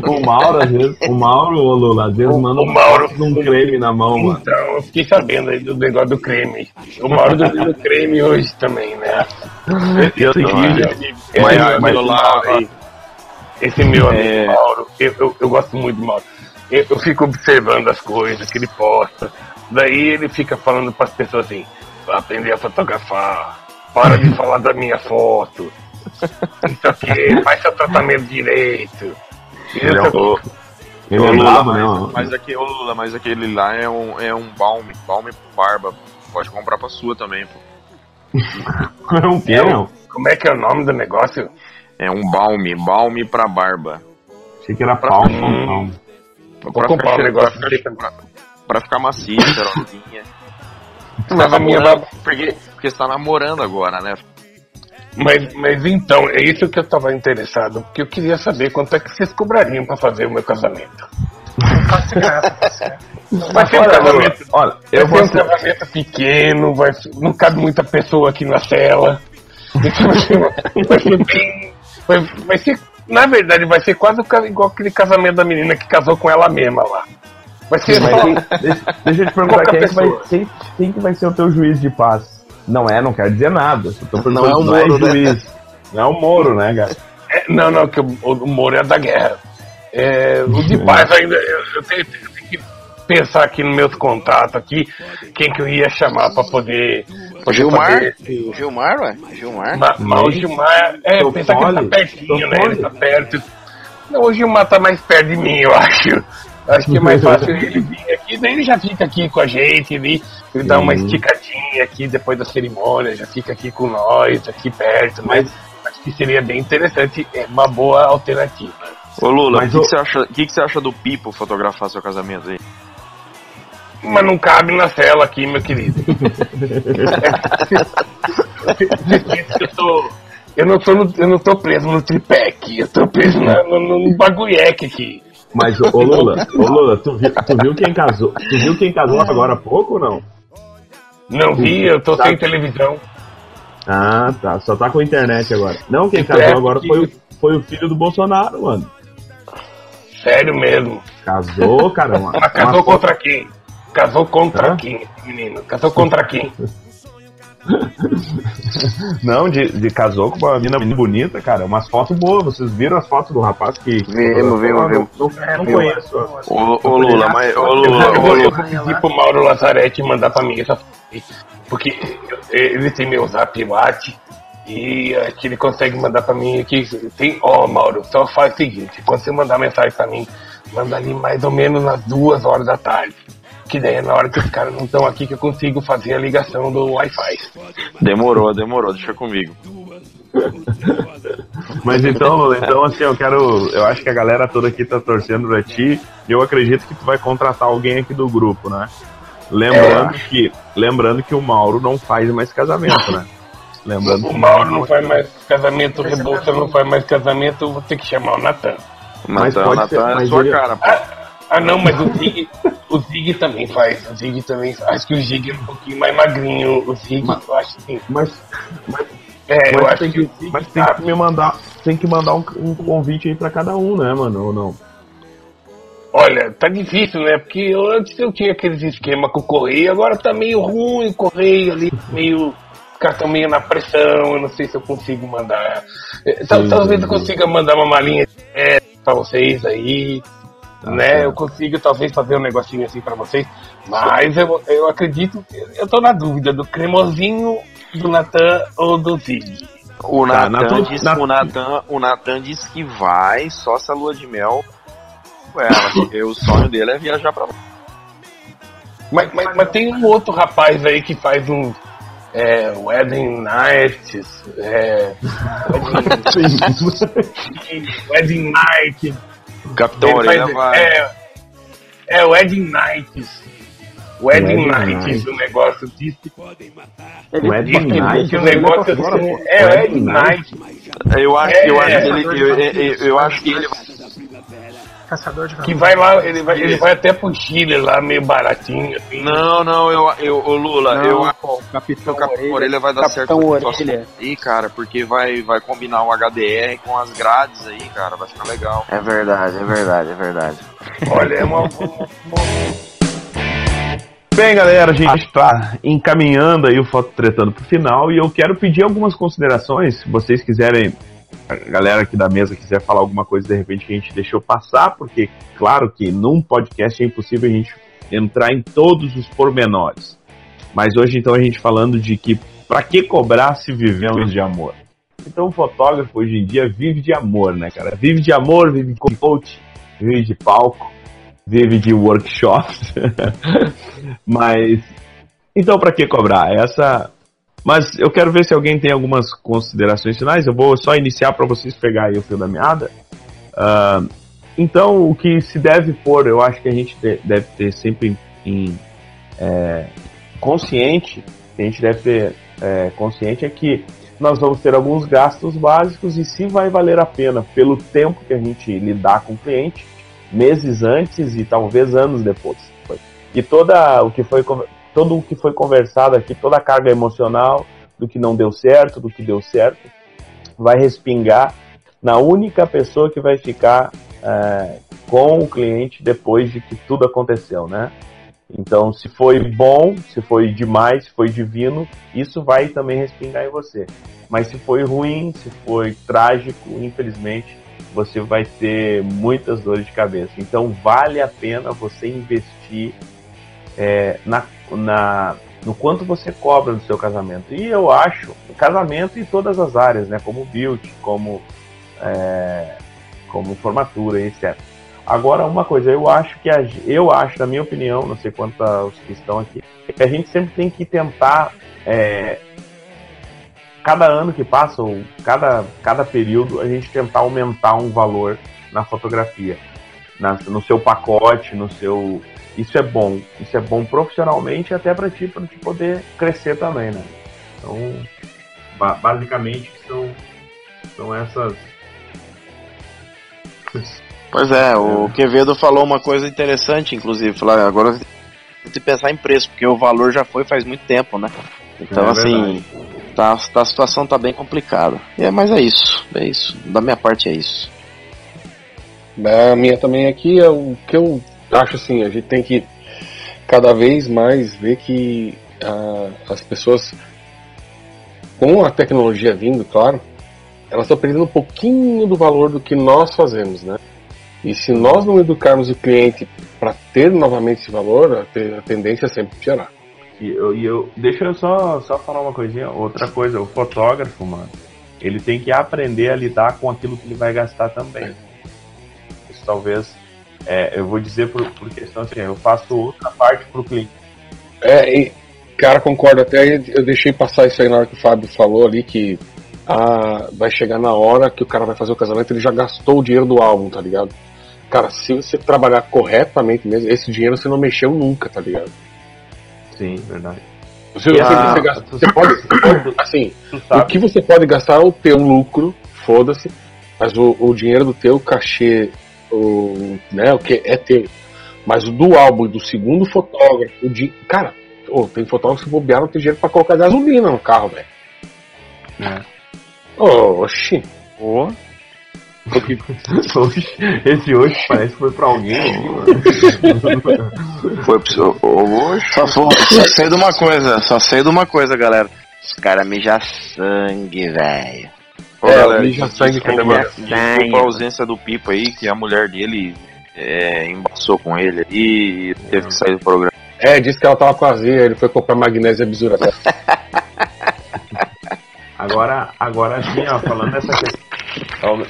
O Mauro, às vezes, o Mauro, ô Lula, às vezes manda o Mauro- um creme na mão, mano. Então, eu fiquei sabendo aí do negócio do creme. O Mauro dormiu no creme hoje também, né? E eu Esse, seguinte, esse, Mas- esse mas aí, esse meu amigo É. Mauro, eu, eu, eu gosto muito do Mauro. Eu, eu fico observando as coisas que ele posta. Daí ele fica falando para as pessoas assim: "Vai aprender a fotografar, para de falar da minha foto. Não sei o que, faz seu tratamento direito. Ele é tô- Ô, ele é Lula, bravo, né? mas, mano? mas, aqui, ô, Lula, mas aquele lá é um, é um balme, balme barba. Pode comprar pra sua também, pô. É um quê, não? Como é que é o nome do negócio? É um balme, balme pra barba. Achei que era pau, Hum. pau, pau. Pra, Vou comprar um ficar, negócio pra, ficar, pra, pra ficar macia, cheirosinha. Mas tá a minha namorando, barba- porque, porque você tá namorando agora, né? Mas, mas então, é isso que eu tava interessado, porque eu queria saber quanto é que vocês cobrariam pra fazer o meu casamento. Vai ser um casamento, Olha, vai eu ser vou um casamento pequeno, vai, não cabe muita pessoa aqui na cela. Vai ser, vai ser bem. Vai, vai ser, na verdade, vai ser quase igual aquele casamento da menina que casou com ela mesma lá. Vai ser Mas só. deixa, deixa eu te perguntar, quem, é que vai, quem, quem que vai ser o teu juiz de paz? Não é, não quer dizer nada. Só tô Não é o perguntando se Moro, né? juiz. Não é o Moro, né, cara? É, não, não, que o, o Moro é da guerra. É, o de paz ainda. Eu, eu tenho, eu tenho que pensar aqui nos meus contatos aqui, quem que eu ia chamar pra poder. poder Gilmar? fazer- Gilmar, ué? Gilmar? Ma- Mas o Gilmar, é, Tô pensar que ele tá pertinho, né? Ele tá perto. Não, o Gilmar tá mais perto de mim, eu acho. Acho que é mais fácil ele vir aqui, daí ele já fica aqui com a gente, ele, ele dá uma esticadinha aqui depois da cerimônia, já fica aqui com nós, aqui perto, né? Acho que seria bem interessante, é uma boa alternativa. Ô Lula, o Mas que, o- que você acha, que, que você acha do Pipo fotografar seu casamento aí? Mas não cabe na cela aqui, meu querido. eu, tô, eu, não tô no- eu não tô preso no tripé aqui, eu tô preso na- no, no, bagulheque aqui. Mas, ô, ô Lula, ô Lula, tu viu, tu viu quem casou? Tu viu quem casou agora há pouco ou não? Não vi, eu tô Tá. sem televisão. Ah, tá. Só tá com internet agora. Não, quem É, casou agora que- foi o, foi o filho do Bolsonaro, mano. Sério mesmo. Casou, cara. Uma, Mas casou uma contra quem? Casou contra Hã? quem, menino? Casou contra quem? Não, de, de casou com uma menina muito bonita, cara. Umas fotos boas. Vocês viram as fotos do rapaz que. Vimos, vimos, Não, vimos. Não, conheço. Ô, ô Lula, mas. Ô Lula, Eu ô vou pedir pro Mauro Lazarete mandar pra mim essa foto. Porque ele tem meu zap WhatsApp e acho que ele consegue mandar pra mim aqui. Tem, ó, Mauro, só faz o seguinte: quando você mandar mensagem pra mim, manda ali mais ou menos nas duas horas da tarde. Que daí é na hora que os caras não estão aqui que eu consigo fazer a ligação do Wi-Fi. Demorou, demorou, deixa comigo. Mas então, então assim, eu quero. Eu acho que a galera toda aqui tá torcendo pra ti. E eu acredito que tu vai contratar alguém aqui do grupo, né? Lembrando que. Lembrando que o Mauro não faz mais casamento, né? Lembrando O Mauro não faz mais casamento, o Rebouça não faz mais casamento, eu vou ter que chamar o Natan. Mas Natan, pode ser- Natan é mas sua ele- cara, pô. Ah, não, mas o Zig, o Zig também faz. O Zig também faz. Acho que o Zig é um pouquinho mais magrinho. O Zig, eu acho que sim. Mas, mas, É, eu mas acho tem que que, o Zig mas tem que me mandar. Tem que mandar um, um convite aí pra cada um, né, mano? Ou não? Olha, tá difícil, né? Porque eu- antes eu tinha aqueles esquema com o Correio, agora tá meio ruim o Correio ali, meio. Os caras estão meio na pressão, eu não sei se eu consigo mandar. É, Sim, talvez sim, eu consiga mandar uma malinha é, pra vocês aí. né? certo. Eu consigo talvez fazer um negocinho assim pra vocês. Mas eu, eu acredito, eu tô na dúvida do cremosinho, do Natan ou do Zig. O Tá, Natan Natan- disse, Natan- o Natan, o Natan disse que vai só se a lua de mel com ela, porque o sonho dele é viajar pra lá. Mas, mas, mas tem um outro rapaz aí que faz um é, Wedding Nights, é, Wedding, Wedding Night. Capitão Ele Orelha faz- vai. é, é Wedding Nights. Wedding Wedding Nights, Night. o negócio disse. Wedding Disse Night? que o negócio Agora, assim, pô. é Wedding Wedding Night? Night. Eu acho, É, eu acho é, que ele, eu, eu, eu- eu acho que ele Caçador de Que vai lá, ele vai, ele vai até pro Chile lá, meio baratinho. Assim. Não, não, eu, eu, ô Lula, Não, eu pô, Capitão o Capitão Orelha, Orelha vai dar Capitão certo. Orelha. Aí, cara, porque vai, vai combinar o HDR com as grades aí, cara, vai ficar legal. É verdade, é verdade, é verdade. Olha, é uma, Bem, galera, a gente está encaminhando aí o Foto Tretando pro final e eu quero pedir algumas considerações, se vocês quiserem, a galera aqui da mesa quiser falar alguma coisa de repente que a gente deixou passar, porque claro que num podcast é impossível a gente entrar em todos os pormenores. Mas hoje então a gente falando de que para que cobrar se vivemos de amor? Então o fotógrafo hoje em dia vive de amor, né, cara? Vive de amor, vive de coach, vive de palco, vive de workshops. Mas então para que cobrar? Essa mas eu quero ver se alguém tem algumas considerações finais. Eu vou só iniciar para vocês pegar aí o fio da meada. Ah, então, o que se deve pôr, eu acho que a gente de- deve ter sempre em, é, consciente, a gente deve ter é, consciente é que nós vamos ter alguns gastos básicos e se vai valer a pena pelo tempo que a gente lidar com o cliente, meses antes e talvez anos depois. E toda o que foi todo o que foi conversado aqui, toda a carga emocional do que não deu certo, do que deu certo, vai respingar na única pessoa que vai ficar é, com o cliente depois de que tudo aconteceu, né? Então, se foi bom, se foi demais, se foi divino, isso vai também respingar em você. Mas se foi ruim, se foi trágico, infelizmente, você vai ter muitas dores de cabeça. Então, vale a pena você investir é, na, na, no quanto você cobra no seu casamento. E eu acho, casamento em todas as áreas, né? Como build, como, é, como formatura, etc. Agora, uma coisa, eu acho que a, eu acho, na minha opinião, não sei quantos os que estão aqui, que a gente sempre tem que tentar é, cada ano que passa, ou cada, cada período, a gente tentar aumentar um valor na fotografia, na, no seu pacote, no seu. Isso é bom. Isso é bom profissionalmente e até para ti, para te poder crescer também, né? Então, ba basicamente são, são essas. Pois é, o Quevedo falou uma coisa interessante, inclusive, falar agora tem que pensar em preço, porque o valor já foi faz muito tempo, né? Então, É assim, tá, tá- a situação tá bem complicada. É, mas é isso, é isso. Da minha parte é isso. A minha também aqui é o que eu acho assim, a gente tem que cada vez mais ver que ah, as pessoas, com a tecnologia vindo, claro, elas estão perdendo um pouquinho do valor do que nós fazemos, né? E se nós não educarmos o cliente para ter novamente esse valor, a, te- a tendência é sempre piorar. E eu, e eu- deixa eu só, só falar uma coisinha. Outra coisa, o fotógrafo, mano, ele tem que aprender a lidar com aquilo que ele vai gastar também. Isso talvez, é, eu vou dizer por, por questão assim, eu faço outra parte pro cliente. É, cara, concordo. Até eu deixei passar isso aí na hora que o Fábio falou ali que ah, vai chegar na hora que o cara vai fazer o casamento, ele já gastou o dinheiro do álbum, tá ligado? Cara, se você trabalhar corretamente mesmo, esse dinheiro você não mexeu nunca, tá ligado? Sim, verdade. Você, você- a- você gasta- você pode, assim, o que você pode gastar é o teu lucro, foda-se, mas o, o dinheiro do teu cachê, o, né, o que é teu. Mas o do álbum e do segundo fotógrafo, o di... cara, ô, tem fotógrafo que bobear, não tem dinheiro pra colocar gasolina no carro, velho. É. Oxi. Ô. Esse hoje parece que foi pra alguém. Foi pro seu. Só, só sei de uma coisa, só sei de uma coisa, galera. Os caras mijam sangue, velho. Ô, É, galera, mija sangue que desculpa, é desculpa a ausência do Pipo aí, que a mulher dele é, embaçou com ele aí e teve que sair do programa. É, disse que ela tava com azia, ele foi comprar magnésia bisura. Agora, agora assim, ó, falando dessa questão.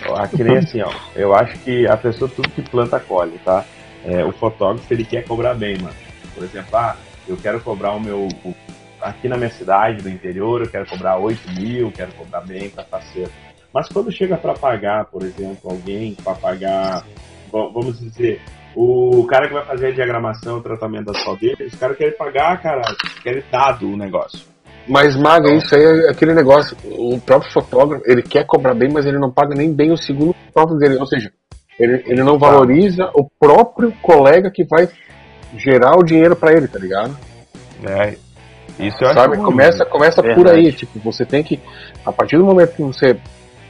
ó, Aqui nem assim, ó. Eu acho que a pessoa tudo que planta colhe, tá? É, o fotógrafo ele quer cobrar bem, mano. Por exemplo, ah, eu quero cobrar o meu. o- aqui na minha cidade, no interior, eu quero cobrar 8 mil, quero cobrar bem pra parceiro. Mas quando chega pra pagar, por exemplo, alguém pra pagar. va- Vamos dizer, o cara que vai fazer a diagramação, o tratamento das dele, os caras querem pagar, cara, querem dado o negócio. Mas, Maga, isso aí é aquele negócio. O próprio fotógrafo, ele quer cobrar bem, mas ele não paga nem bem o segundo fotógrafo dele. Ou seja, ele, ele não valoriza o próprio colega que vai gerar o dinheiro pra ele, tá ligado? É, isso eu acho Sabe? ruim, Começa, começa por aí. Tipo, você tem que. A partir do momento que você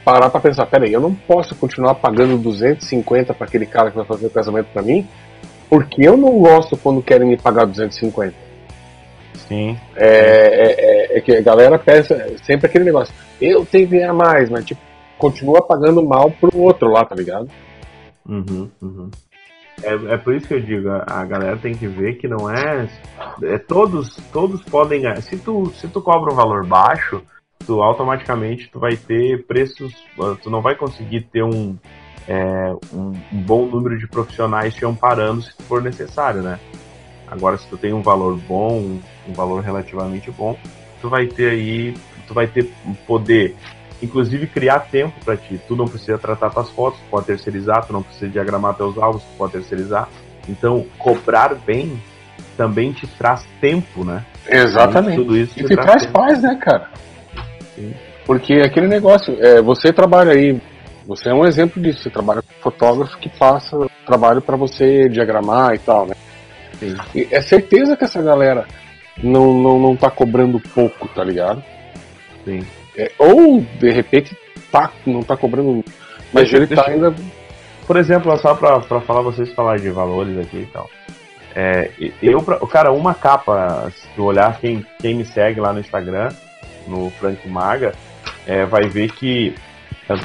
parar pra pensar, peraí, eu não posso continuar pagando 250 pra aquele cara que vai fazer o casamento pra mim, porque eu não gosto quando querem me pagar 250. Sim. É, é, é- é que a galera pensa sempre aquele negócio. Eu tenho que ganhar mais, mas tipo, continua pagando mal pro outro lá, tá ligado? Uhum, uhum. É, é por isso que eu digo, a, galera tem que ver que não é, é todos todos podem ganhar. Se tu se tu cobra um valor baixo, tu automaticamente tu vai ter preços, ah, tu não vai conseguir ter um é, um, bom número de profissionais te amparando se for necessário, né? Agora se tu tem um valor bom, um valor relativamente bom, tu vai ter aí, tu vai ter poder inclusive criar tempo para ti. Tu não precisa tratar tuas fotos, tu pode terceirizar, tu não precisa diagramar teus álbuns, tu pode terceirizar. Então, cobrar bem também te traz tempo, né? Exatamente. Tudo isso E te traz paz, né, cara? Porque aquele negócio, é, você trabalha aí, você é um exemplo disso, você trabalha com fotógrafo que passa trabalho para você diagramar e tal, né? E é certeza que essa galera não, não, não tá cobrando pouco, tá ligado? Sim. É, ou, de repente, tá, não tá cobrando. Mas Deixa- ele deixa- tá ainda. Por exemplo, só pra, pra falar, vocês falar de valores aqui e tal. É, eu, cara, uma capa, se tu olhar quem, quem me segue lá no Instagram, no Frank Maga, é, vai ver que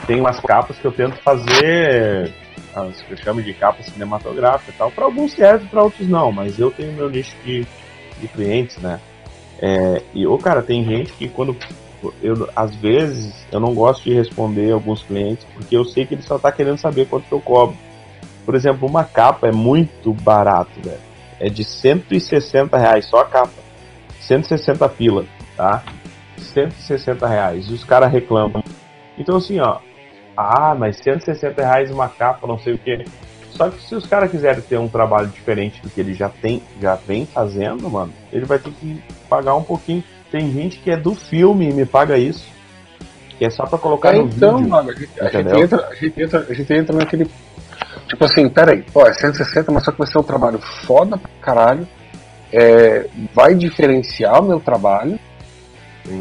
tenho umas capas que eu tento fazer, as que eu chamo de capa cinematográfica e tal. Para alguns serve, para outros não, mas eu tenho meu nicho de, de clientes, né? É, e, ô, cara, tem gente que quando. Eu, às vezes eu não gosto de responder alguns clientes porque eu sei que ele só tá querendo saber quanto eu cobro. Por exemplo, uma capa é muito barato, velho. É de 160 reais só a capa. 160 pila, tá? 160 reais. E os caras reclamam. Então assim, ó. Ah, mas 160 reais uma capa, não sei o que. Só que se os caras quiserem ter um trabalho diferente do que ele já tem, já vem fazendo, mano, ele vai ter que pagar um pouquinho. Tem gente que é do filme e me paga isso. Que é só pra colocar É, no então, vídeo. mano, a gente, a gente entra, a, gente entra, a gente entra naquele. Tipo assim, peraí, pô, é 160, mas só que vai ser um trabalho foda pra caralho. É, vai diferenciar o meu trabalho.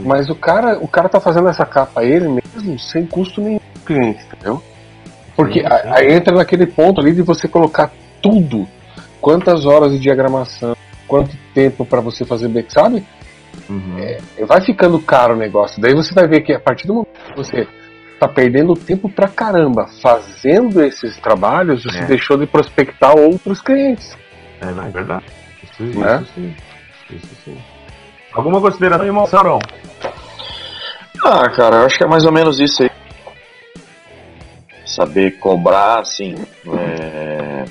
Mas o cara, o cara tá fazendo essa capa ele mesmo, sem custo nenhum pro cliente, entendeu? Porque Sim, sim. aí entra naquele ponto ali de você colocar tudo. Quantas horas de diagramação, quanto tempo pra você fazer back, sabe? Uhum. É, vai ficando caro o negócio. Daí você vai ver que a partir do momento que você tá perdendo tempo pra caramba fazendo esses trabalhos, você É. deixou de prospectar outros clientes. É, não, é verdade. Isso, isso Né? sim. Isso sim. Alguma consideração, irmão Sauron? Ah, cara, eu acho que é mais ou menos isso aí. Saber cobrar, assim, é,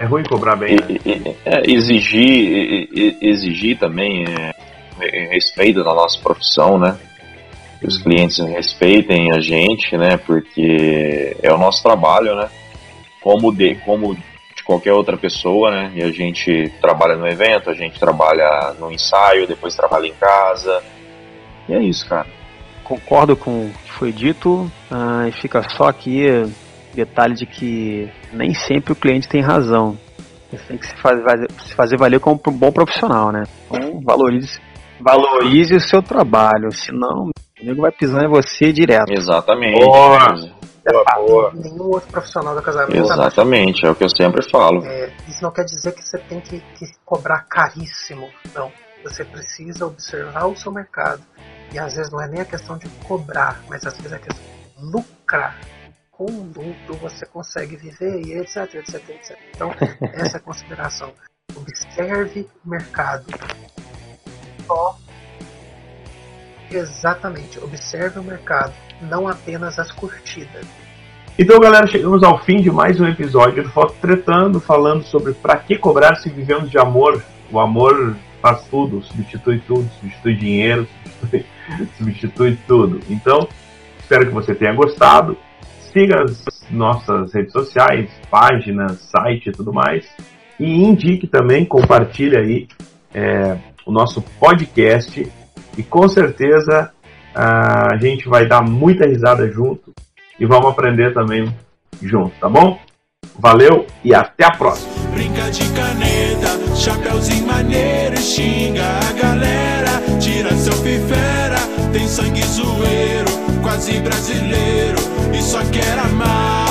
É ruim cobrar bem, né? e- e- é, exigir, e- e- exigir também é, respeito da nossa profissão, né? Que os clientes respeitem a gente, né? Porque é o nosso trabalho, né? Como de, como de qualquer outra pessoa, né? E a gente trabalha no evento, a gente trabalha no ensaio, depois trabalha em casa. E é isso, cara. Concordo com o que foi dito, ah, e fica só aqui detalhe de que nem sempre o cliente tem razão. Você tem que se fazer, se fazer valer como um bom profissional, né? Então valorize, valorize o seu trabalho, senão o nego vai pisar em você direto. Exatamente. Boa. Nenhum outro profissional da casamento Exatamente, é o que eu sempre falo. É, isso não quer dizer que você tem que, que cobrar caríssimo. Não. Você precisa observar o seu mercado. E às vezes não é nem a questão de cobrar, mas às vezes é a questão de lucrar. Com o lucro você consegue viver e etc, etc, etc. Então, essa é a consideração. Observe o mercado. Só. Exatamente. Observe o mercado. Não apenas as curtidas. Então, galera, chegamos ao fim de mais um episódio do Foto Tretando, falando sobre pra que cobrar se vivemos de amor. O amor faz tudo, substitui tudo, substitui dinheiro, substitui, substitui tudo. Então, espero que você tenha gostado. Siga as nossas redes sociais, páginas, site e tudo mais. E indique também, compartilhe aí é, o nosso podcast. E com certeza a gente vai dar muita risada junto e vamos aprender também junto, tá bom? Valeu e até a próxima! Brinca de caneta, chapéuzinho maneiro, xinga a galera, tira tem sangue zoeiro, quase brasileiro, e só quer amar.